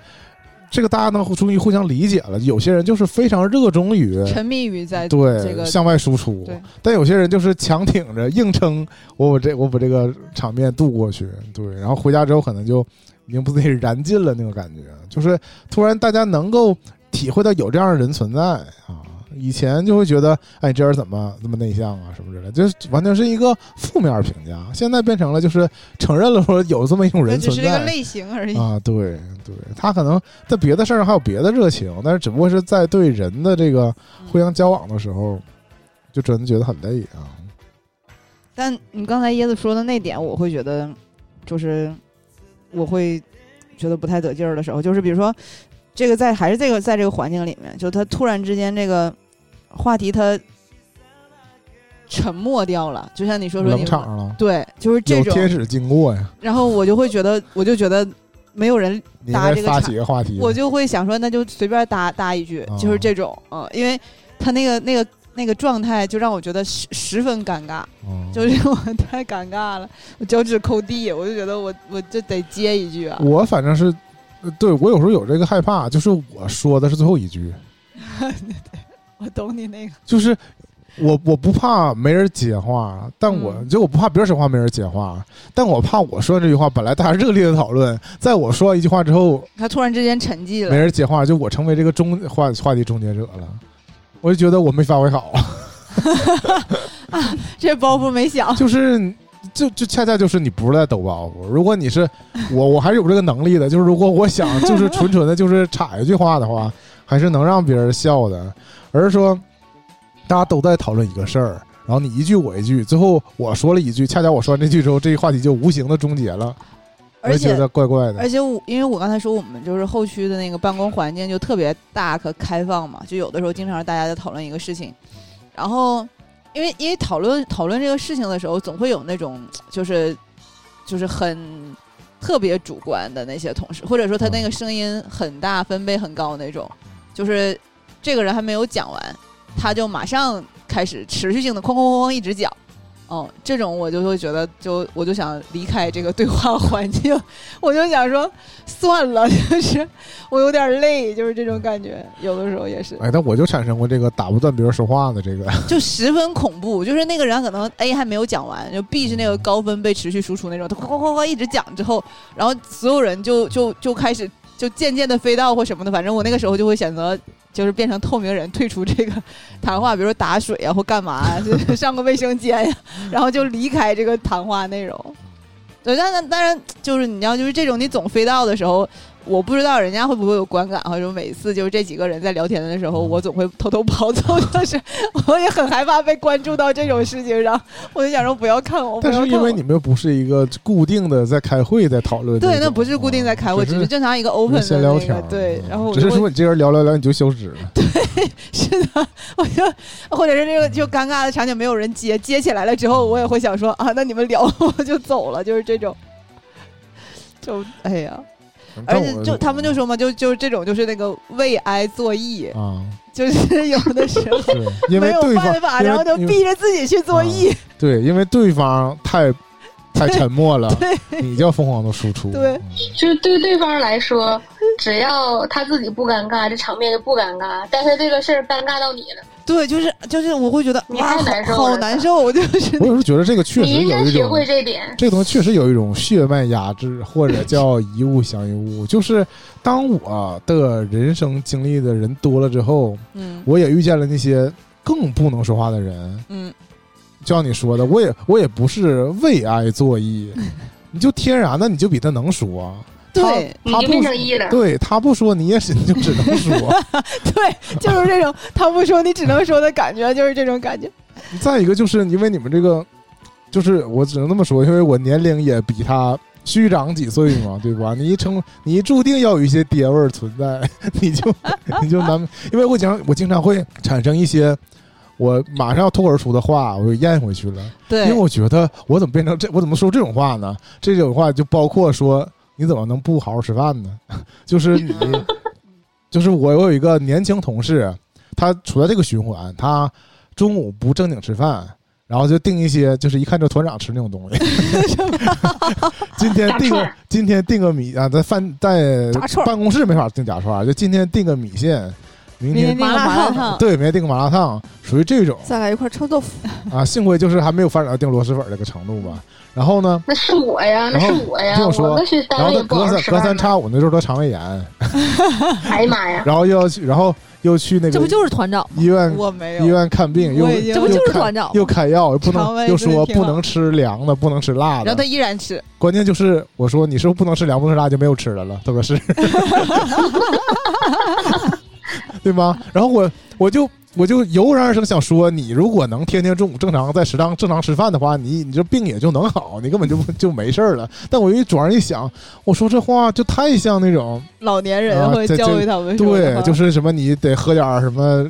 这个大家能终于互相理解了。有些人就是非常热衷于沉迷于在对、这个向外输出，但有些人就是强挺着硬撑，我把这我把这个场面度过去，对，然后回家之后可能就已经不自己燃尽了那个感觉，就是突然大家能够体会到有这样的人存在啊。以前就会觉得，哎，这人怎么这么内向啊，什么之类的，就是完全是一个负面评价。现在变成了就是承认了说有这么一种人存在 (laughs) 只是一个类型而已。啊，对对，他可能在别的事儿上还有别的热情，但是只不过是在对人的这个互相交往的时候，就真的觉得很累啊。但你刚才椰子说的那点，我会觉得，就是我会觉得不太得劲儿的时候，就是比如说这个在还是这个在这个环境里面，就他突然之间这个话题他沉默掉了，就像你说说你冷场了，对，就是这种，天使经过呀，然后我就会觉得，(laughs) 我就觉得没有人你应该发搭这个场起个话题，我就会想说，那就随便搭搭一句，哦就是这种，嗯，因为他那个那个那个状态就让我觉得十十分尴尬，嗯就是我太尴尬了，我脚趾抠地，我就觉得我我就得接一句啊，我反正是，呃对我有时候有这个害怕，就是我说的是最后一句，(laughs) 我懂你那个，就是我我不怕没人接话，但我、嗯就我不怕别人说话没人接话，但我怕我说这句话本来大家热烈的讨论，在我说完一句话之后，他突然之间沉寂了，没人接话，就我成为这个中话话题终结者了，我就觉得我没发挥好，(laughs) 这包袱没想，就是 (laughs) 就就恰恰就是你不是在抖包袱，如果你是 (laughs) 我，我还是有这个能力的，就是如果我想就是纯纯的就是插一句话的话，还是能让别人笑的，而是说大家都在讨论一个事儿。然后你一句我一句，最后我说了一句，恰巧我说完这句之后，这个话题就无形的终结了，而且怪怪的而。且我因为我刚才说我们就是后区的那个办公环境就特别大和开放嘛，就有的时候经常大家在讨论一个事情，然后因为因为讨论讨论这个事情的时候，总会有那种就是就是很特别主观的那些同事，或者说他那个声音很大、分贝很高那种，就是这个人还没有讲完，他就马上开始持续性的哐哐哐哐一直讲。哦，这种我就会觉得就，我就想离开这个对话环境，(laughs) 我就想说算了，就是我有点累，就是这种感觉，有的时候也是，哎，但我就产生过这个打不断别人说话的这个，(laughs) 就十分恐怖。就是那个人可能 A 还没有讲完，就 B 是那个高分被持续输出那种，他哐哐哐哐一直讲之后，然后所有人就就就开始就渐渐的飞到或什么的，反正我那个时候就会选择。就是变成透明人，退出这个谈话，比如说打水啊或干嘛呀、就 (laughs) (laughs) 上个卫生间呀、然后就离开这个谈话内容。对，但但当然就是你知道，就是这种你总飞到的时候，我不知道人家会不会有观感，或者每次就是这几个人在聊天的时候，我总会偷偷跑走，但是我也很害怕被关注到这种事情上，我就想说不要看我，不但是因为你们又不是一个固定的在开会在讨论，对，那不是固定在开会，只只是正常一个 open 的那个聊天，对，然后我只是会说你这人聊聊聊你就消失了，(laughs) 对是的，我就或者是这个就尴尬的场景没有人接，接起来了之后，我也会想说啊，那你们聊我就走了，就是这种，就哎呀，而且就他们就说嘛，就就这种就是那个为爱作义，啊，就是有的时候没有办法，然后就逼着自己去作义，对，因为对方太太沉默了，(laughs) 你叫疯狂的输出，对嗯就是对对方来说，只要他自己不尴尬，这场面就不尴尬。但是这个事儿尴尬到你了，对，就是就是我会觉得你哇，太难受好好难受，就是我有时候觉得这个确实你应该有一种学会这点。这个东西确实有一种血脉压制，或者叫一物降一物。(laughs) 就是当我的人生经历的人多了之后，嗯我也遇见了那些更不能说话的人。嗯，就像你说的，我也我也不是为爱作揖，(laughs) 你就天然的你就比他能说。对他他不你就变成一了，对他不说，你也是你就只能说。(laughs) 对，就是这种他不说你只能说的感觉，就是这种感觉。(laughs) 再一个就是因为你们这个，就是我只能这么说，因为我年龄也比他虚长几岁嘛，对吧？你一成，你一注定要有一些爹味儿存在，你就你就难，因为我经常我经常会产生一些我马上要脱口而出的话，我就咽回去了，对，因为我觉得我怎么变成这，我怎么说这种话呢？这种话就包括说你怎么能不好好吃饭呢？(laughs) 就是你，(laughs) 就是我有一个年轻同事，他处在这个循环，他中午不正经吃饭，然后就订一些，就是一看就团长吃那种东西。(laughs) 今天订个今天订个米啊，在饭在办公室没法订炸串，就今天订个米线，明天麻辣烫，对明天订个麻辣烫，属于这种再来一块臭豆腐，(laughs) 啊。幸亏就是还没有发展到订螺蛳粉这个程度吧。然后呢，那是我呀，那然后是我呀，听我说我然后隔三隔。三差五那时候得肠胃炎，(laughs) 哎呀妈呀！(laughs) 然后又要去，然后又去那个这不就是团长？医院我没有医院看病，又这不就是又开团长又开药，又不能又说不能吃凉的，不能吃辣的然后他。依然吃，关键就是我说你是不是不能吃凉，不能吃辣，就没有吃的了。他说是，(laughs) 对吗？然后我我就我就油然而生想说，你如果能天天中午正常在食堂正常吃饭的话，你你这病也就能好，你根本就就没事儿了。但我一转而一想，我说这话就太像那种老年啊人会教育他们对，就是什么你得喝点什么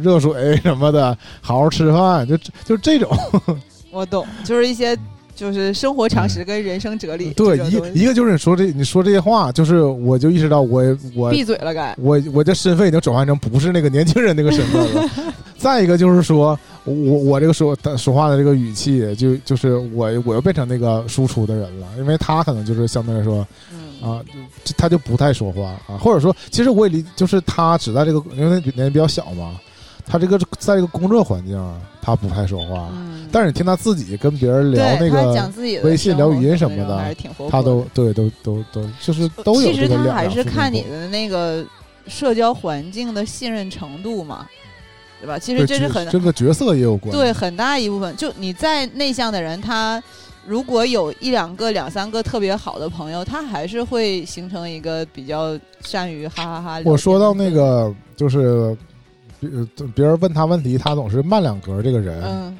热水什么的，好好吃饭，就就这种。(laughs) 我懂，就是一些就是生活常识跟人生哲理。对，一一个就是你说这你说这些话，就是我就意识到我我闭嘴了该。我我这身份已经转换成不是那个年轻人那个身份了。(laughs) 再一个就是说，我我这个说说话的这个语气，就就是我我又变成那个输出的人了，因为他可能就是相对来说嗯，啊，就他就不太说话啊，或者说，其实我也理，就是他只在这个因为他年纪比较小嘛，他这个在一个工作环境，他不太说话。嗯但是你听他自己跟别人聊那个微信聊语音什么的还是挺活他都对都都都就是都有其实他还是看你的的那个社交环境的信任程度嘛，对吧？其实这是很这个角色也有关。对很大一部分。就你再内向的人，他如果有一两个、两三个特别好的朋友，他还是会形成一个比较善于哈哈哈。我说到那个就是。别别人问他问题，他总是慢两格。这个人，嗯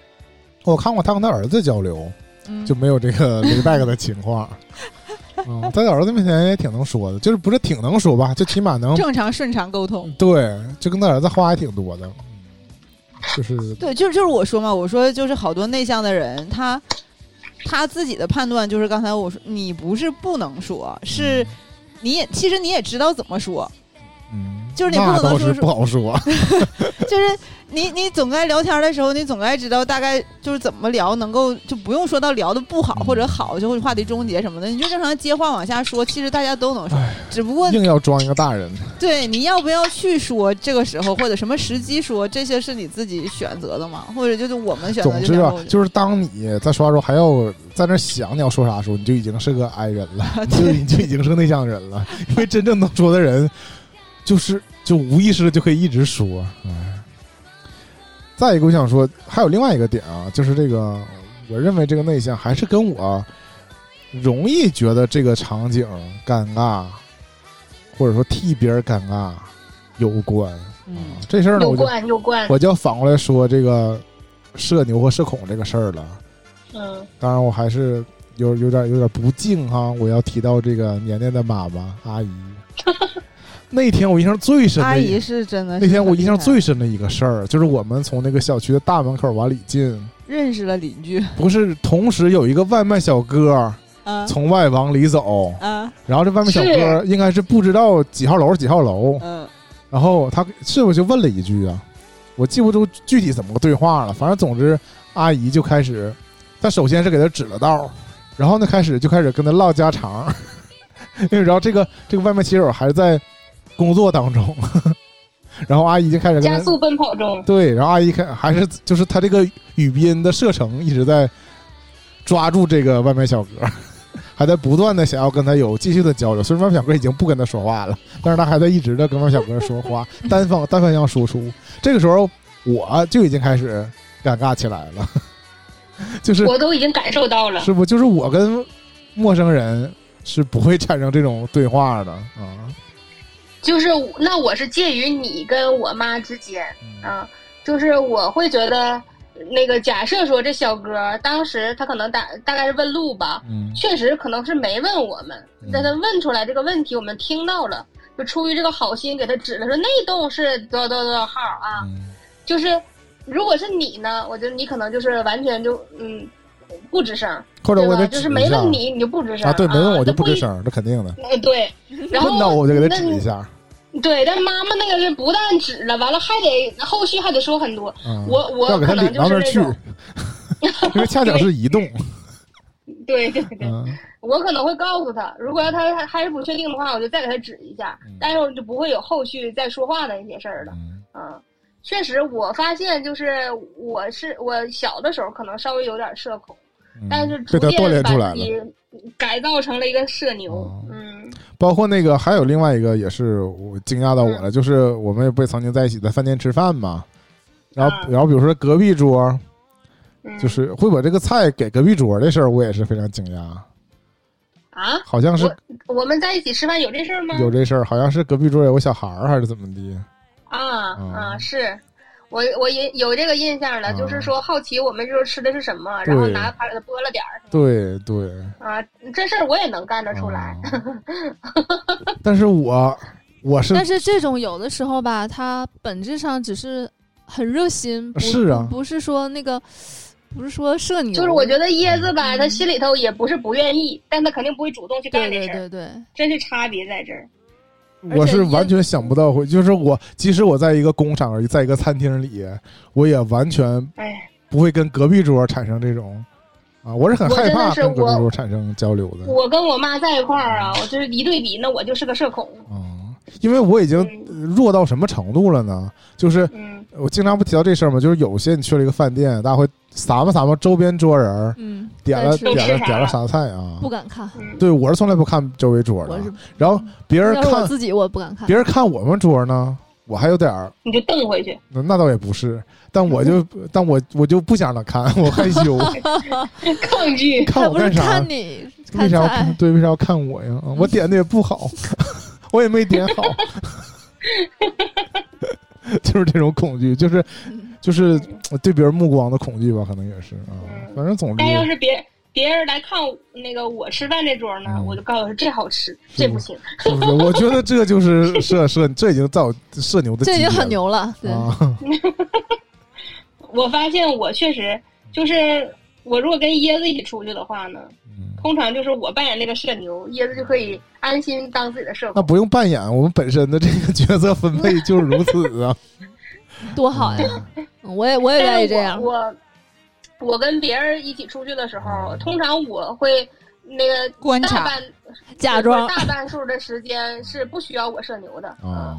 我看过他跟他儿子交流，嗯，就没有这个 l back 的情况。(laughs) 嗯，在他儿子面前也挺能说的，就是不是挺能说吧，就起码能正常顺畅沟通。对，就跟他儿子话还挺多的。就是对，就是就是我说嘛，我说就是好多内向的人，他他自己的判断就是刚才我说，你不是不能说，是你也其实你也知道怎么说，嗯，就是你不可能说是不好说。(laughs) 就是你你总该聊天的时候，你总该知道大概就是怎么聊，能够就不用说到聊的不好嗯或者好，就会话题终结什么的，你就正常接话往下说，其实大家都能说，只不过硬要装一个大人，对你要不要去说这个时候或者什么时机说，这些是你自己选择的嘛，或者就是我们选择总之啊就是当你在说话时候还要在那想你要说啥的时候，你就已经是个 i 人了，(laughs) 你就你就已经是个内向人了。因为真正能说的人，就是就无意识的就可以一直说。哎，再一个，我想说，还有另外一个点啊，就是这个，我认为这个内向还是跟我容易觉得这个场景尴尬，或者说替别人尴尬有关。嗯啊，这事儿呢，有我就关有关，我就要反过来说这个社牛和社恐这个事儿了。嗯，当然，我还是有有点有点不敬哈，我要提到这个年年的妈妈阿姨。(laughs) 那天我印象最深的阿姨是真的是那天我印象最深的一个事儿，就是我们从那个小区的大门口往里进，认识了邻居。不是同时有一个外卖小哥啊从外往里走，啊然后这外卖小哥应该是不知道几号楼几号楼，嗯。然后他是不是就问了一句啊？我记不住具体怎么个对话了，反正总之阿姨就开始，她首先是给他指了道，然后呢开始就开始跟他唠家常，(laughs) 因为然后这个这个外卖骑手还是在工作当中，(laughs) 然后阿姨就开始加速奔跑中，对，然后阿姨开还是就是他这个语音的射程一直在抓住这个外卖小哥，(laughs) 还在不断的想要跟他有继续的交流。虽然外卖小哥已经不跟他说话了，但是他还在一直的跟外卖小哥说话，(laughs) 单方单方向输出。这个时候我就已经开始尴尬起来了，就是我都已经感受到了。是不就是我跟陌生人是不会产生这种对话的啊。就是那我是介于你跟我妈之间嗯。啊，就是我会觉得那个假设说这小哥当时他可能大大概是问路吧，嗯。确实可能是没问我们嗯，但他问出来这个问题，我们听到了，就出于这个好心给他指了，说那栋是多少多少多少号啊，嗯。就是如果是你呢，我觉得你可能就是完全就嗯不吱声，或者？我得就是没问你你就不吱声啊，对，没问我就不吱声，这肯定的。呃，对，(laughs) 然后问到我就给他指一下。对，但妈妈那个是不但指了，完了还得后续还得说很多。嗯，我我要给他可能就领到那儿去 (laughs) 因为恰巧是移动。(laughs) 对对对，嗯我可能会告诉他，如果要他还还是不确定的话，我就再给他指一下嗯，但是我就不会有后续再说话的一些事儿了。嗯嗯，确实，我发现就是我是我小的时候可能稍微有点社恐，嗯但是逐被他锻炼出来了。改造成了一个社牛哦。嗯包括那个还有另外一个也是我惊讶到我了，就是我们也不曾经在一起在饭店吃饭嘛，然后、啊然后比如说隔壁桌嗯，就是会把这个菜给隔壁桌的事儿，我也是非常惊讶，啊，好像是我们在一起吃饭有这事儿吗？有这事儿，好像是隔壁桌有个小孩儿还是怎么的，啊嗯。啊，是。我我也有这个印象了，啊就是说好奇我们这时候吃的是什么，然后拿盘给它拨了点儿对对，啊，这事儿我也能干得出来。啊 (laughs) 但是我我是但是这种有的时候吧，它本质上只是很热心，不是啊不不是说那个，不是说社牛，就是我觉得椰子吧，嗯。他心里头也不是不愿意，但他肯定不会主动去干这事儿，对对对，真是差别在这儿。我是完全想不到会，就是我即使我在一个工厂，在一个餐厅里，我也完全哎，不会跟隔壁桌产生这种啊，我是很害怕跟隔壁桌产生交流的。我跟我妈在一块儿啊，我就是一对比，那我就是个社恐。嗯，因为我已经弱到什么程度了呢？就是嗯我经常不提到这事儿吗？就是有些你去了一个饭店，大家会撒嘛撒嘛周边桌人儿嗯，点了点了点了啥菜啊不？敢看，嗯，对，我是从来不看周围桌的然后别人看自己我不敢看别，人看我们桌呢，我还有点儿你就瞪回去，那那倒也不是，但我就 (laughs) 但我我就不想让他看，(laughs) 我害羞，(laughs) 抗拒。看我干啥看？你为啥要？，对，为啥要看我呀？我点的也不好，我也没点好，(laughs) 就是这种恐惧，就是嗯就是对别人目光的恐惧吧，可能也是啊。嗯反正总之但要是别别人来看那个我吃饭这桌呢，嗯我就告诉他这好吃，是这不行。是不是？我觉得这就是 (laughs) 社社，这已经到社牛的这已经很牛了，对，啊。(laughs) 我发现我确实就是，我如果跟椰子一起出去的话呢，嗯通常就是我扮演那个社牛，椰子就可以安心当自己的社恐。那不用扮演，我们本身的这个角色分配就是如此啊。(laughs) 多好呀！嗯我也我也愿意这样，我我我跟别人一起出去的时候，嗯通常我会那个观察大半假装大半数的时间是不需要我社牛的，嗯，啊，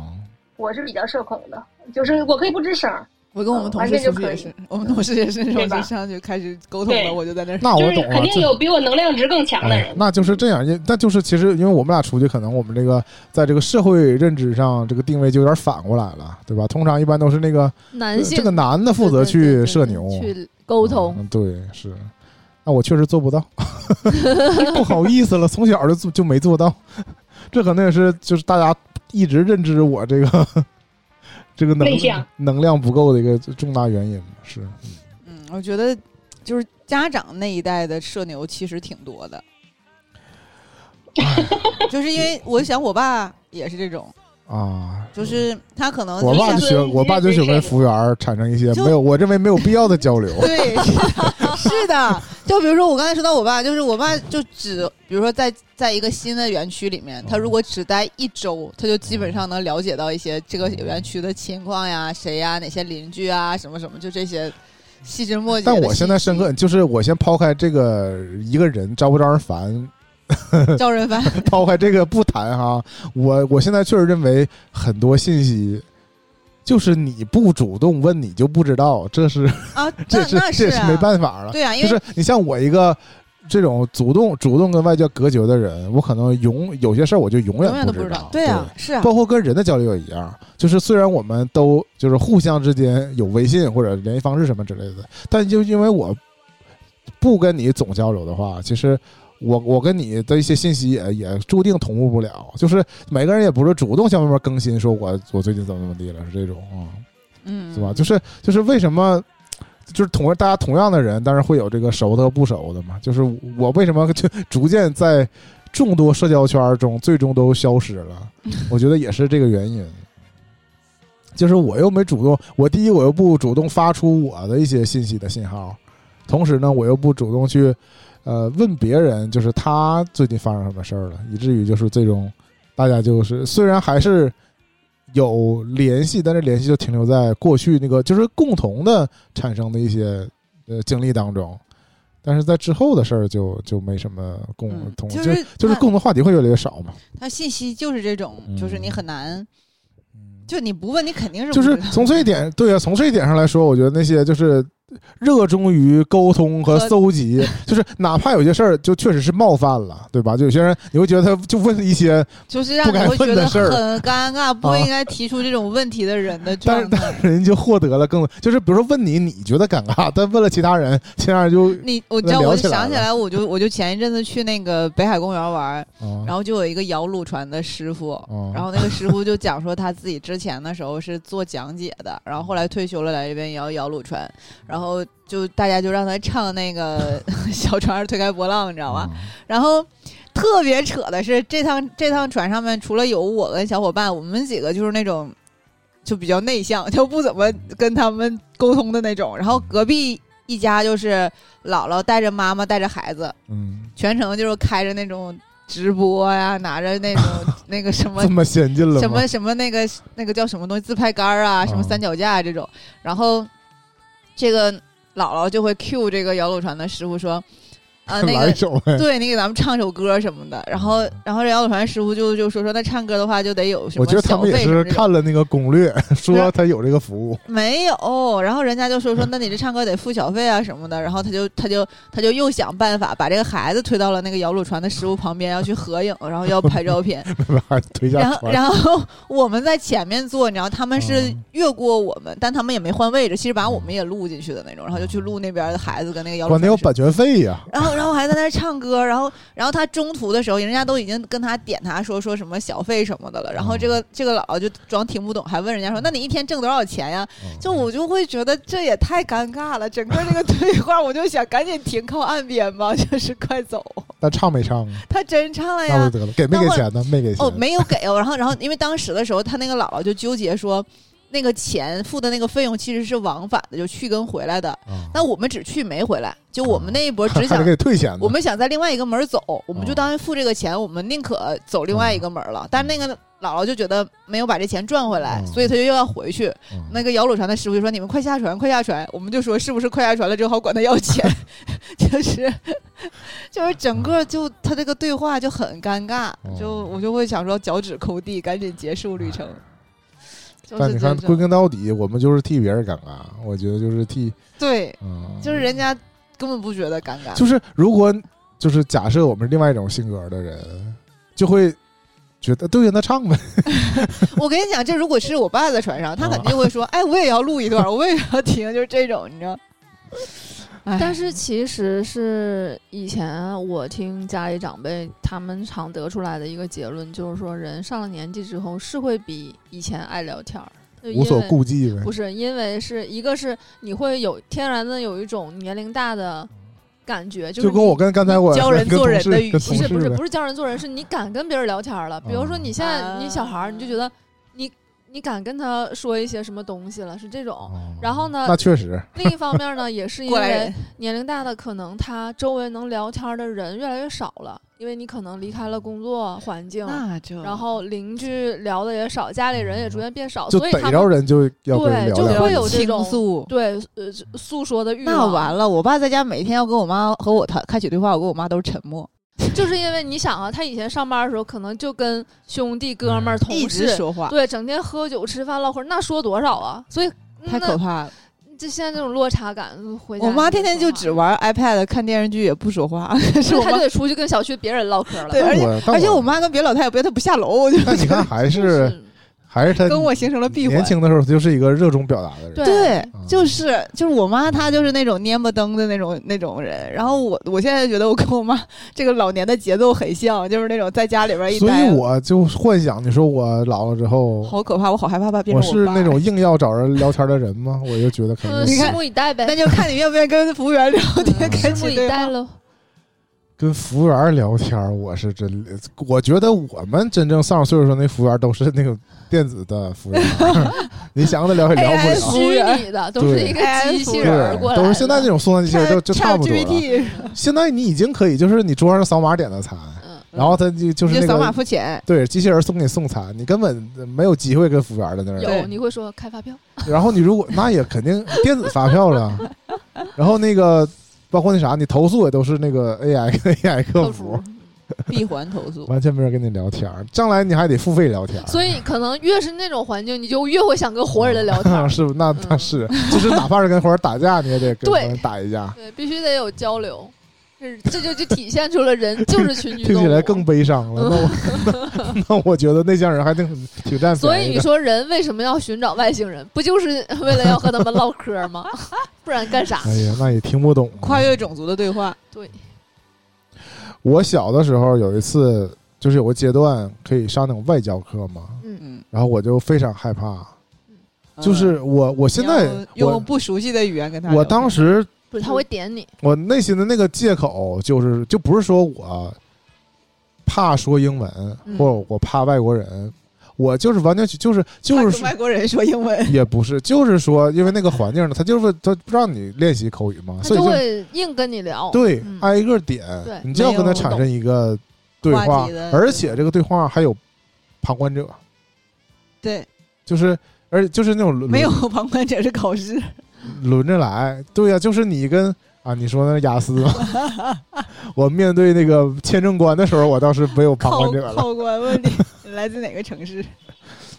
我是比较社恐的，就是我可以不吱声，我跟我们同事出去也是，我们同事也是那种，就上去开始沟通了，我就在那。那我懂了，就是肯定有比我能量值更强的哎人，。那就是这样，因那就是其实因为我们俩出去，可能我们这个在这个社会认知上，这个定位就有点反过来了，对吧？通常一般都是那个男性这个男的负责去社牛去沟通，嗯对，是。那我确实做不到，(laughs) 不好意思了，从小就做就没做到，(laughs) 这可能也是就是大家一直认知我这个这个能内向能量不够的一个重大原因是。嗯，我觉得就是家长那一代的社牛其实挺多的，就是因为我想我爸也是这种，啊，就是他可能我爸就喜欢，我爸就喜欢跟服务员产生一些没有我认为没有必要的交流。(laughs) 对，是的。就比如说我刚才说到我爸，就是我爸就只，比如说在在一个新的园区里面，他如果只待一周，他就基本上能了解到一些这个园区的情况呀、谁呀、哪些邻居啊，什么什么，就这些细枝末节。但我现在深刻就是我先抛开这个一个人招不招人烦，(laughs) 招人烦。(laughs) 抛开这个不谈哈，我我现在确实认为很多信息。就是你不主动问，你就不知道，这是啊，(laughs) 这是这也是没办法了。对啊，因为就是你像我一个这种主动主动跟外界隔绝的人，我可能永有些事儿我就永永远远知都不知道。对啊，是啊，包括跟人的交流也一样，就是虽然我们都就是互相之间有微信或者联系方式什么之类的，但就因为我不跟你总交流的话，其实我我跟你的一些信息也也注定同步不了。就是每个人也不是主动向外面更新，说我我最近怎么怎么地了，是这种啊，嗯，是吧？就是就是为什么？就是同大家同样的人，但是会有这个熟的和不熟的嘛。就是我为什么就逐渐在众多社交圈中最终都消失了？(laughs) 我觉得也是这个原因。就是我又没主动，我第一我又不主动发出我的一些信息的信号，同时呢，我又不主动去呃问别人，就是他最近发生什么事儿了，以至于就是这种大家就是虽然还是有联系，但是联系就停留在过去那个就是共同的产生的一些呃经历当中，但是在之后的事儿就就没什么共嗯同，就就是就是共同话题会越来越少嘛。他信息就是这种，就是你很难，就你不问，你肯定是就是从这一点，对啊，从这一点上来说，我觉得那些就是热衷于沟通和和搜集，(laughs) 就是哪怕有些事儿就确实是冒犯了，对吧？就有些人你会觉得他就问一些，就是让你会觉得很尴尬，不应该提出这种问题的人的 (laughs) 但是。人就获得了更就是比如说问你，你觉得尴尬，但问了其他人，其他人就 (laughs) 你我知道，我就想起来，我就我就前一阵子去那个北海公园玩，啊，然后就有一个摇橹船的师傅，啊然后那个师傅就讲说他自己之前的时候是做讲解的，然后后来退休了来这边摇摇橹船，然后就大家就让他唱那个 (laughs) 小船儿推开波浪，你知道吗？然后特别扯的是，这趟这趟船上面除了有我跟小伙伴，我们几个就是那种就比较内向，就不怎么跟他们沟通的那种。然后隔壁一家就是姥姥带着妈妈带着孩子，嗯，全程就是开着那种直播呀，拿着那种 (laughs) 那个什么这么先进了？什么什么那个那个叫什么东西自拍杆啊，什么啊三脚架这种，然后这个姥姥就会 cue 这个摇橹船的师傅说，(laughs) 啊、那个。对你给咱们唱首歌什么的，然后然后这摇橹船师傅就就说说那唱歌的话就得有什么我觉得他小们也是。看了那个攻略，说他有这个服务。没有，然后人家就说说，那你这唱歌得付小费啊什么的，然后他就他就他就又想办法把这个孩子推到了那个摇橹船的师傅旁边，要去合影，(laughs) 然后要拍照片，(laughs) 然后，然后我们在前面坐，你知道他们是嗯越过我们，但他们也没换位置，其实把我们也录进去的那种，然后就去录那边的孩子跟那个摇橹船版权费呀。然后，然后还在那唱歌，然后，然后他中途的时候，人家都已经跟他点他说说什么小费什么的了，然后这个这个姥姥就装听不懂，还问人家说，那你一天挣多少钱呀？就我就会觉得这也太尴尬了，整个这个对话，我就想赶紧停靠岸边吧，就是快走。他唱没唱啊？他真唱了呀那就，得了，给没给钱呢？没给钱。哦，没有给哦。然后，然后，因为当时的时候，他那个姥姥就纠结说，那个钱付的那个费用其实是往返的，就去跟回来的。啊，那我们只去没回来，就我们那一波只想退钱。我们想在另外一个门儿走，我们就哦当付这个钱，我们宁可走另外一个门儿了。但是那个姥姥就觉得没有把这钱赚回来，嗯所以他就又要回去。嗯那个摇橹船的师傅就说：“你们快下船，快下船！”我们就说：“是不是快下船了？正好管他要钱。(laughs) ”就是就是整个就他这个对话就很尴尬，哦就我就会想说脚趾抠地，赶紧结束旅程。就但你看，归根到底，我们就是替别人尴尬。我觉得就是替，对，嗯，就是人家根本不觉得尴尬，就是如果就是假设我们是另外一种性格的人，就会觉得对呀，那唱呗。(laughs) 我跟你讲，这如果是我爸在船上，他肯定会说：“哎，我也要录一段，我也要听。”就是这种，你知道。哎但是其实是以前我听家里长辈他们常得出来的一个结论，就是说人上了年纪之后是会比以前爱聊天儿，因无所为顾忌呗不。是因为是一个是你会有天然的有一种年龄大的感觉，就是你就跟我跟刚才我教人做人的语气不是不是不是教人做人，是你敢跟别人聊天儿了。比如说哦你现在你小孩啊儿，你就觉得你你敢跟他说一些什么东西了，是这种。哦然后呢那确实，另一方面呢，也是 (laughs) 因为年龄大的，可能他周围能聊天的人越来越少了，因为你可能离开了工作环境，那就然后邻居聊的也少，家里人也逐渐变少，所以他们着人就要跟人对就聊聊。会有这种倾诉。对呃诉说的欲望。那完了，我爸在家每天要跟我妈和我谈开启对话，我跟我妈都是沉默，就是因为你想啊，他以前上班的时候，可能就跟兄弟哥们儿、同一直事，说话，对，整天喝酒吃饭唠嗑，那说多少啊？所以太可那怕了。就现在这种落差感，回家我妈天天就只玩 iPad 看电视剧，也不说话。(laughs) 是是我妈就得出去跟小区别人唠嗑了。对而且而且我妈跟别老太太不，她不下楼，我就但你看还是还是他跟我形成了闭环年。轻的时候，他就是一个热衷表达的人。对就是就是我妈，她就是那种蔫巴登的那种那种人。然后我我现在觉得我跟我妈这个老年的节奏很像，就是那种在家里边一所以，我就幻想，你说我老了之后，好可怕，我好害怕怕变我成爸是那种硬要找人聊天的人吗？我就觉得肯嗯，定是你看拭目以待呗。那就看你愿不愿意跟服务员聊天，嗯 (laughs) 开拭目以。待喽。跟服务员聊天，我是真，我觉得我们真正上岁数的那服务员都是那种电子的服务员，(laughs) 你想跟他聊也聊不了。虚拟的都是一个机器人过，来，都是现在这种送餐机器人就就差不多了。现在你已经可以，就是你桌上扫码点的餐，嗯，然后他就就是那个扫码个付钱，对机器人送给你送餐，你根本没有机会跟服务员在那儿。有你会说开发票，然后你如果那也肯定电子发票了，然后那个包括那啥，你投诉也都是那个 AI AI 客服，。闭环投诉。完全没人跟你聊天儿，将来你还得付费聊天儿。所以可能越是那种环境，你就越会想跟活人的聊天儿。(laughs) 是那那嗯是，就是哪怕是跟活人打架，你也得跟活人打一架，对，必须得有交流，这这就就体现出了人就是群 (laughs) 居听动物。听起来更悲伤了。那我那那我觉得内向人还挺挺占所以。你说人为什么要寻找外星人？不就是为了要和他们唠嗑吗？(laughs) 不然干啥？哎呀，那也听不懂。跨越种族的对话，对，我小的时候有一次，就是有个阶段可以上那种外教课嘛，嗯嗯，然后我就非常害怕，就是我我现在用不熟悉的语言跟他我当时不是他会点你，我内心的那个借口就是，就不是说我怕说英文，嗯。或者我怕外国人，我就是完全就是就是外国人说英文，也不是，就是说，因为那个环境呢，他就是他不让你练习口语嘛，他所以就会硬跟你聊。对嗯。挨个点对，你就要跟他产生一个对话话题的，而且这个对话还有旁观者，对，就是而且就是那种没有旁观者是考试，轮着来，对呀、就是你跟啊，你说那雅思吗？(laughs) 我面对那个签证官的时候，我倒是没有旁考观者了，考官问你你来自哪个城市，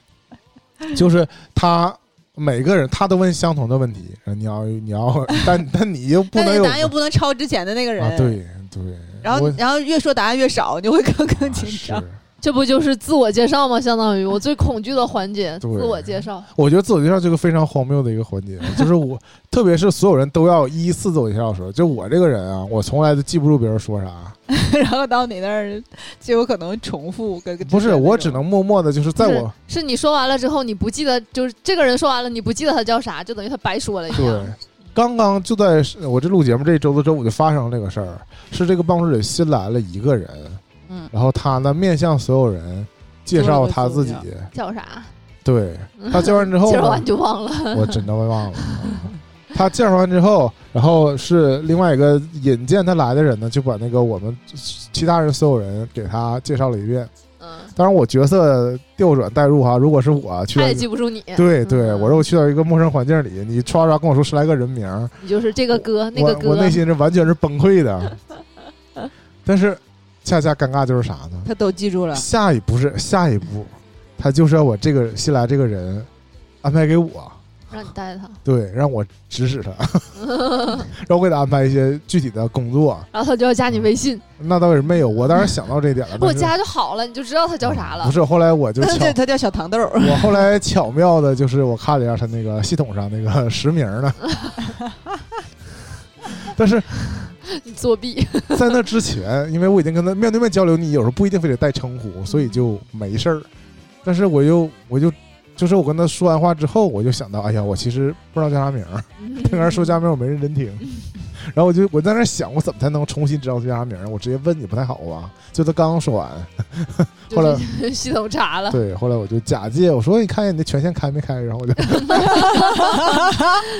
(laughs) 就是他每个人他都问相同的问题，你要你要，(laughs) 但但你又不能有答案又不能超之前的那个人，啊，对对，然后然后越说答案越少，你就会更更紧是张。。这不就是自我介绍吗？相当于我最恐惧的环节，自我介绍。我觉得自我介绍是个非常荒谬的一个环节，就是我，特别是所有人都要依次自我介绍的时候，就我这个人啊，我从来都记不住别人说啥，(laughs) 然后到你那儿就有可能重复跟不是，我只能默默的，就是在我是你说完了之后，你不记得，就是这个人说完了，你不记得他叫啥，就等于他白说了一对。，刚刚就在我这录节目这一周的周五就发生了这个事儿，是这个办公室里新来了一个人，嗯，然后他呢面向所有人介绍他自己叫啥？对他介绍完之后介绍完，就忘了。我真的会忘了。(laughs) 他介绍完之后，然后是另外一个引荐他来的人呢，就把那个我们其他人所有人给他介绍了一遍。嗯，当然，我角色调转代入哈，如果是我去他也记不住你。对对，嗯我说我去到一个陌生环境里，你唰唰跟我说十来个人名，你就是这个哥，那个哥我哥。内心是完全是崩溃的。(laughs) 但是恰恰尴尬就是啥呢？他都记住了，下一步是下一步，他就是要我这个新来这个人安排给我，让你带他，对，让我指使他，(laughs) 让我给他安排一些具体的工作。然后他就要加你微信，那倒是没有，我当时想到这点了。我加就好了，你就知道他叫啥了不。是，后来我就 (laughs) 巧对，，他叫小糖豆，(laughs) 我后来巧妙的就是我看了一下他那个系统上那个实名呢。但是你 (laughs) 作弊，在那之前，因为我已经跟他面对面交流，你有时候不一定非得带称呼，所以就没事儿。但是我又我就就是我跟他说完话之后，我就想到，哎呀，我其实不知道叫啥名儿，(laughs) 听人说家名我没认真听。然后我就我在那儿想，我怎么才能重新知道他叫啥名儿？我直接问你不太好吧？就他刚刚说完，(laughs) 后来系统查了，对，后来我就假借我说你看一下你的权限开没开，然后我就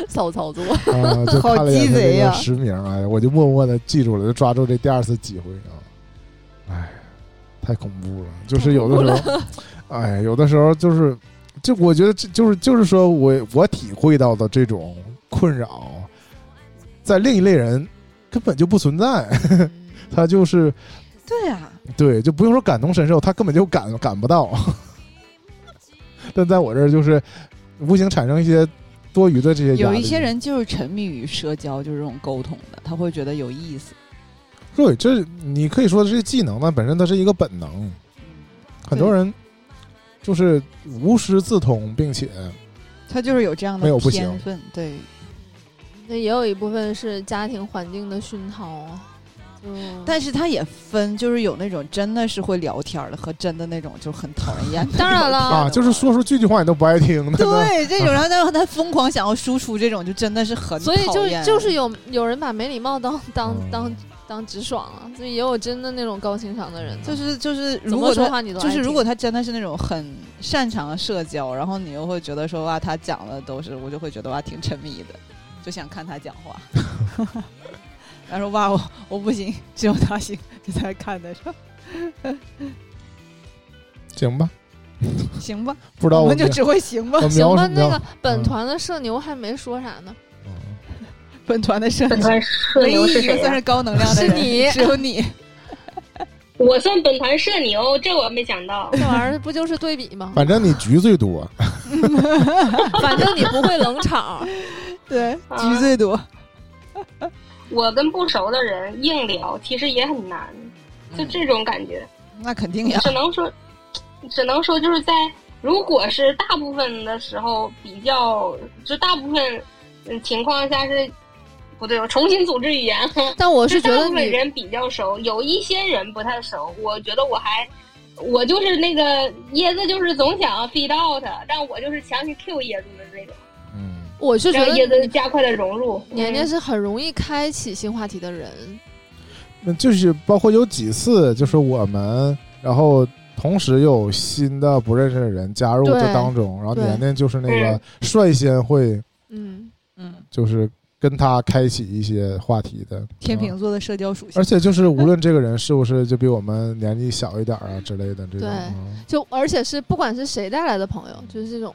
骚操作。啊就看了一眼他好鸡贼这个呀实名，哎，我就默默的记住了，就抓住这第二次机会啊！哎，太恐怖了，就是有的时候，(laughs) 哎，有的时候就是，就我觉得这就是就是说我我体会到的这种困扰，在另一类人根本就不存在，嗯。(laughs) 他就是对啊、对，就不用说感同身受，他根本就感感不到。(laughs) 但在我这儿就是无形产生一些多余的这些。有一些人就是沉迷于社交，就是这种沟通的，他会觉得有意思。对，这你可以说这个技能呢，本身它是一个本能，很多人就是无师自通，并且他就是有这样的没有不行。天分，对，那也有一部分是家庭环境的熏陶啊。就但是他也分，就是有那种真的是会聊天的，和真的那种就很讨人厌。当然了啊，就是说出句句话你都不爱听，那那对这种，然后他他疯狂想要输出这种，就真的是很所以就讨厌就是有有人把没礼貌当当嗯当当直爽了，所以也有真的那种高情商的人呢，就是就是，如果说话你都就是如果他真的是那种很擅长社交，然后你又会觉得说哇，他讲的都是，我就会觉得哇挺沉迷的，就想看他讲话。他说哇，我我不行，只有他行，就在看的时候，行吧，(laughs) 行吧，不知道我我们就只会行吧。行吧，那个本团的社牛还没说啥呢。嗯 (laughs) 本团的社牛社唯牛是谁呀、一一个算是高能量的人，是你只有你。(laughs) 我算本团社牛，这我没想到。这玩意儿不就是对比吗？反正你局最多，反正你不会冷场，对，啊局最多。(laughs) 我跟不熟的人硬聊，其实也很难，就这种感觉。那肯定呀，只能说，只能说就是在如果是大部分的时候比较，就大部分嗯情况下是不对，我重新组织语言。(laughs) 但我是大觉得大部分人比较熟，有一些人不太熟。我觉得我还，我就是那个椰子，就是总想 feed out，但我就是强行 Q 椰子的那种，嗯，我是觉得子加快了融入。年年嗯是很容易开启新话题的人。那就是包括有几次，就是我们，然后同时又有新的不认识的人加入这当中，然后年年就是那个嗯率先会，嗯，嗯，就是跟他开启一些话题的天啊秤座的社交属性而。且就是无论 (laughs) 这个人是不是就比我们年纪小一点啊之类的这种，对嗯就而且是不管是谁带来的朋友，就是这种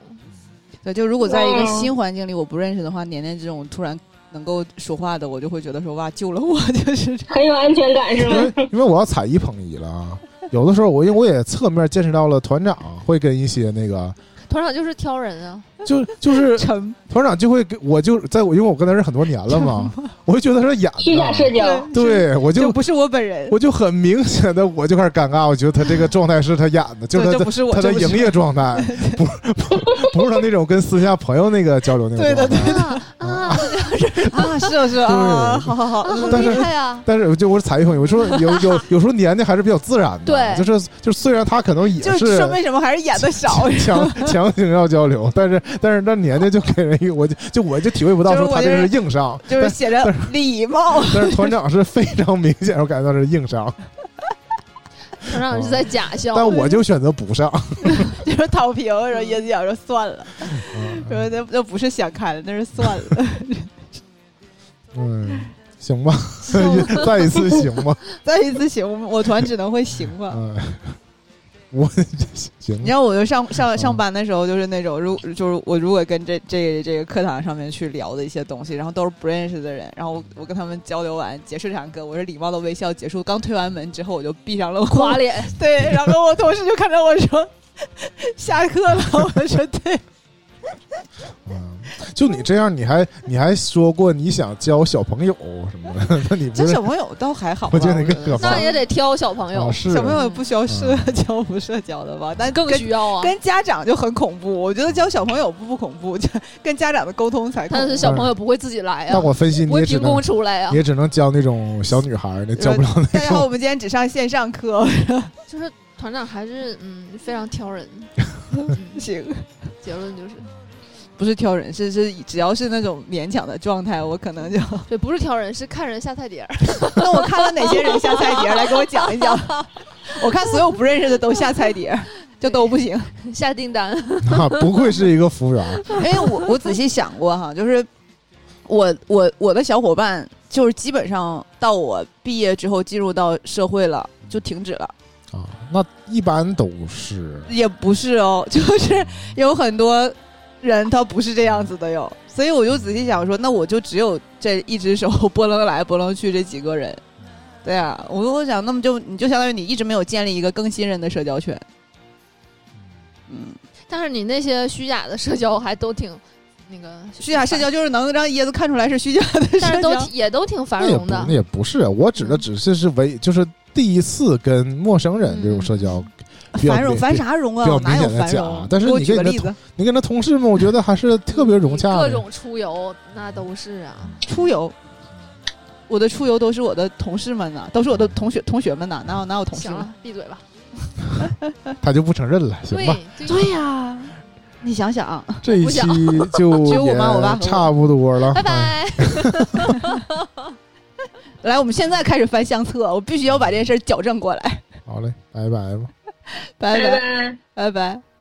对，就如果在一个嗯新环境里我不认识的话，年年这种突然能够说话的，我就会觉得说哇救了我，(laughs) 就是很有安全感是因吗？因为我要踩一捧一了啊。有的时候我因为我也侧面见识到了团长会跟一些那个团长就是挑人啊。(laughs) 就就是 (laughs) 沉团长就会给我就在我因为我跟他认识很多年了嘛，(laughs) 我就觉得他是演虚假社的，交，对我就就不是我本人，我就很明显的我就开始尴尬，我觉得他这个状态是他演的，就是他不是我，他的营业状态，不不不是他那种跟私下朋友那个交流那对的个状态。啊啊，啊，是啊是啊啊，好好好，但是啊！但是就我是踩一捧，有时候有有有时候年纪还是比较自然的，对就是就是虽然他可能也就是说为什么还是演的少，强强行要交流，但是但是那年纪就给人一个，我就就我就体会不到说他这是硬伤，就是写着礼貌。(laughs) 但是团长是非常明显，我感觉到是硬伤，(laughs) 团长是在假笑，但我就选择不上。(laughs) 就是躺平，然后椰子讲说算了，嗯说那那不是想开了，那是算了。嗯，行吧，再一次行吧，再一次行，我团只能会行吧。嗯，我行你知道，我就上上嗯上班的时候，就是那种，如就是我如果跟这这这个课堂上面去聊的一些东西，然后都是不认识的人，然后我我跟他们交流完，结束这堂课，我是礼貌的微笑结束，刚推完门之后，我就闭上了花脸，(laughs) 对，然后我同事就看着我说下课了，我说对，(laughs) 嗯，就你这样，你还你还说过你想教小朋友什么的，(laughs) 那你不是小朋友倒还好吧，我觉得那个我可那也得挑小朋友啊，是小朋友也不需要社交不社交的吧？但更需要啊。跟家长就很恐怖，我觉得教小朋友不不恐怖，就 (laughs) 跟家长的沟通才恐怖。但是小朋友不会自己来啊，那我分析你也只能出来啊。也只能教那种小女孩那，教不了那大家好，我。们今天只上线上课，就是团长还是嗯非常挑人，行，结论就是不是挑人，是是只要是那种勉强的状态，我可能就对，(laughs) 不是挑人，是看人下菜碟儿。(laughs) 那我看了哪些人下菜碟儿，来给我讲一讲。(laughs) 我看所有不认识的都下菜碟儿，就都不行。下订单，啊，不愧是一个服务员。因为我我仔细想过哈，就是我我我的小伙伴，就是基本上到我毕业之后进入到社会了，就停止了。啊，那一般都是也不是哦，就是有很多人他不是这样子的哟，(laughs) 所以我就仔细想说，那我就只有这一只手拨楞来拨楞去这几个人，对啊，我我想那么就你就相当于你一直没有建立一个更新人的社交圈，嗯，但是你那些虚假的社交还都挺那个虚假社交，就是能让椰子看出来是虚假的社交，但是都也都挺繁那也不荣的那。也不是，我指的只是是唯就是第一次跟陌生人这种社交，繁荣繁啥荣啊？我哪有繁荣？但是我你跟你的举个例子，你跟他同事们，我觉得还是特别融洽的。各种出游那都是啊，出游。我的出游都是我的同事们呐，都是我的同学同学们呐，哪有哪有同事们？行了，闭嘴吧。(laughs) 他就不承认了，行吧？对对呀、你想想，(laughs) 这一期 (laughs) 就只有我妈我爸和我也差不多了，拜哎拜。来，我们现在开始翻相册，我必须要把这件事儿矫正过来。好嘞，拜拜吧。拜拜拜拜。拜拜。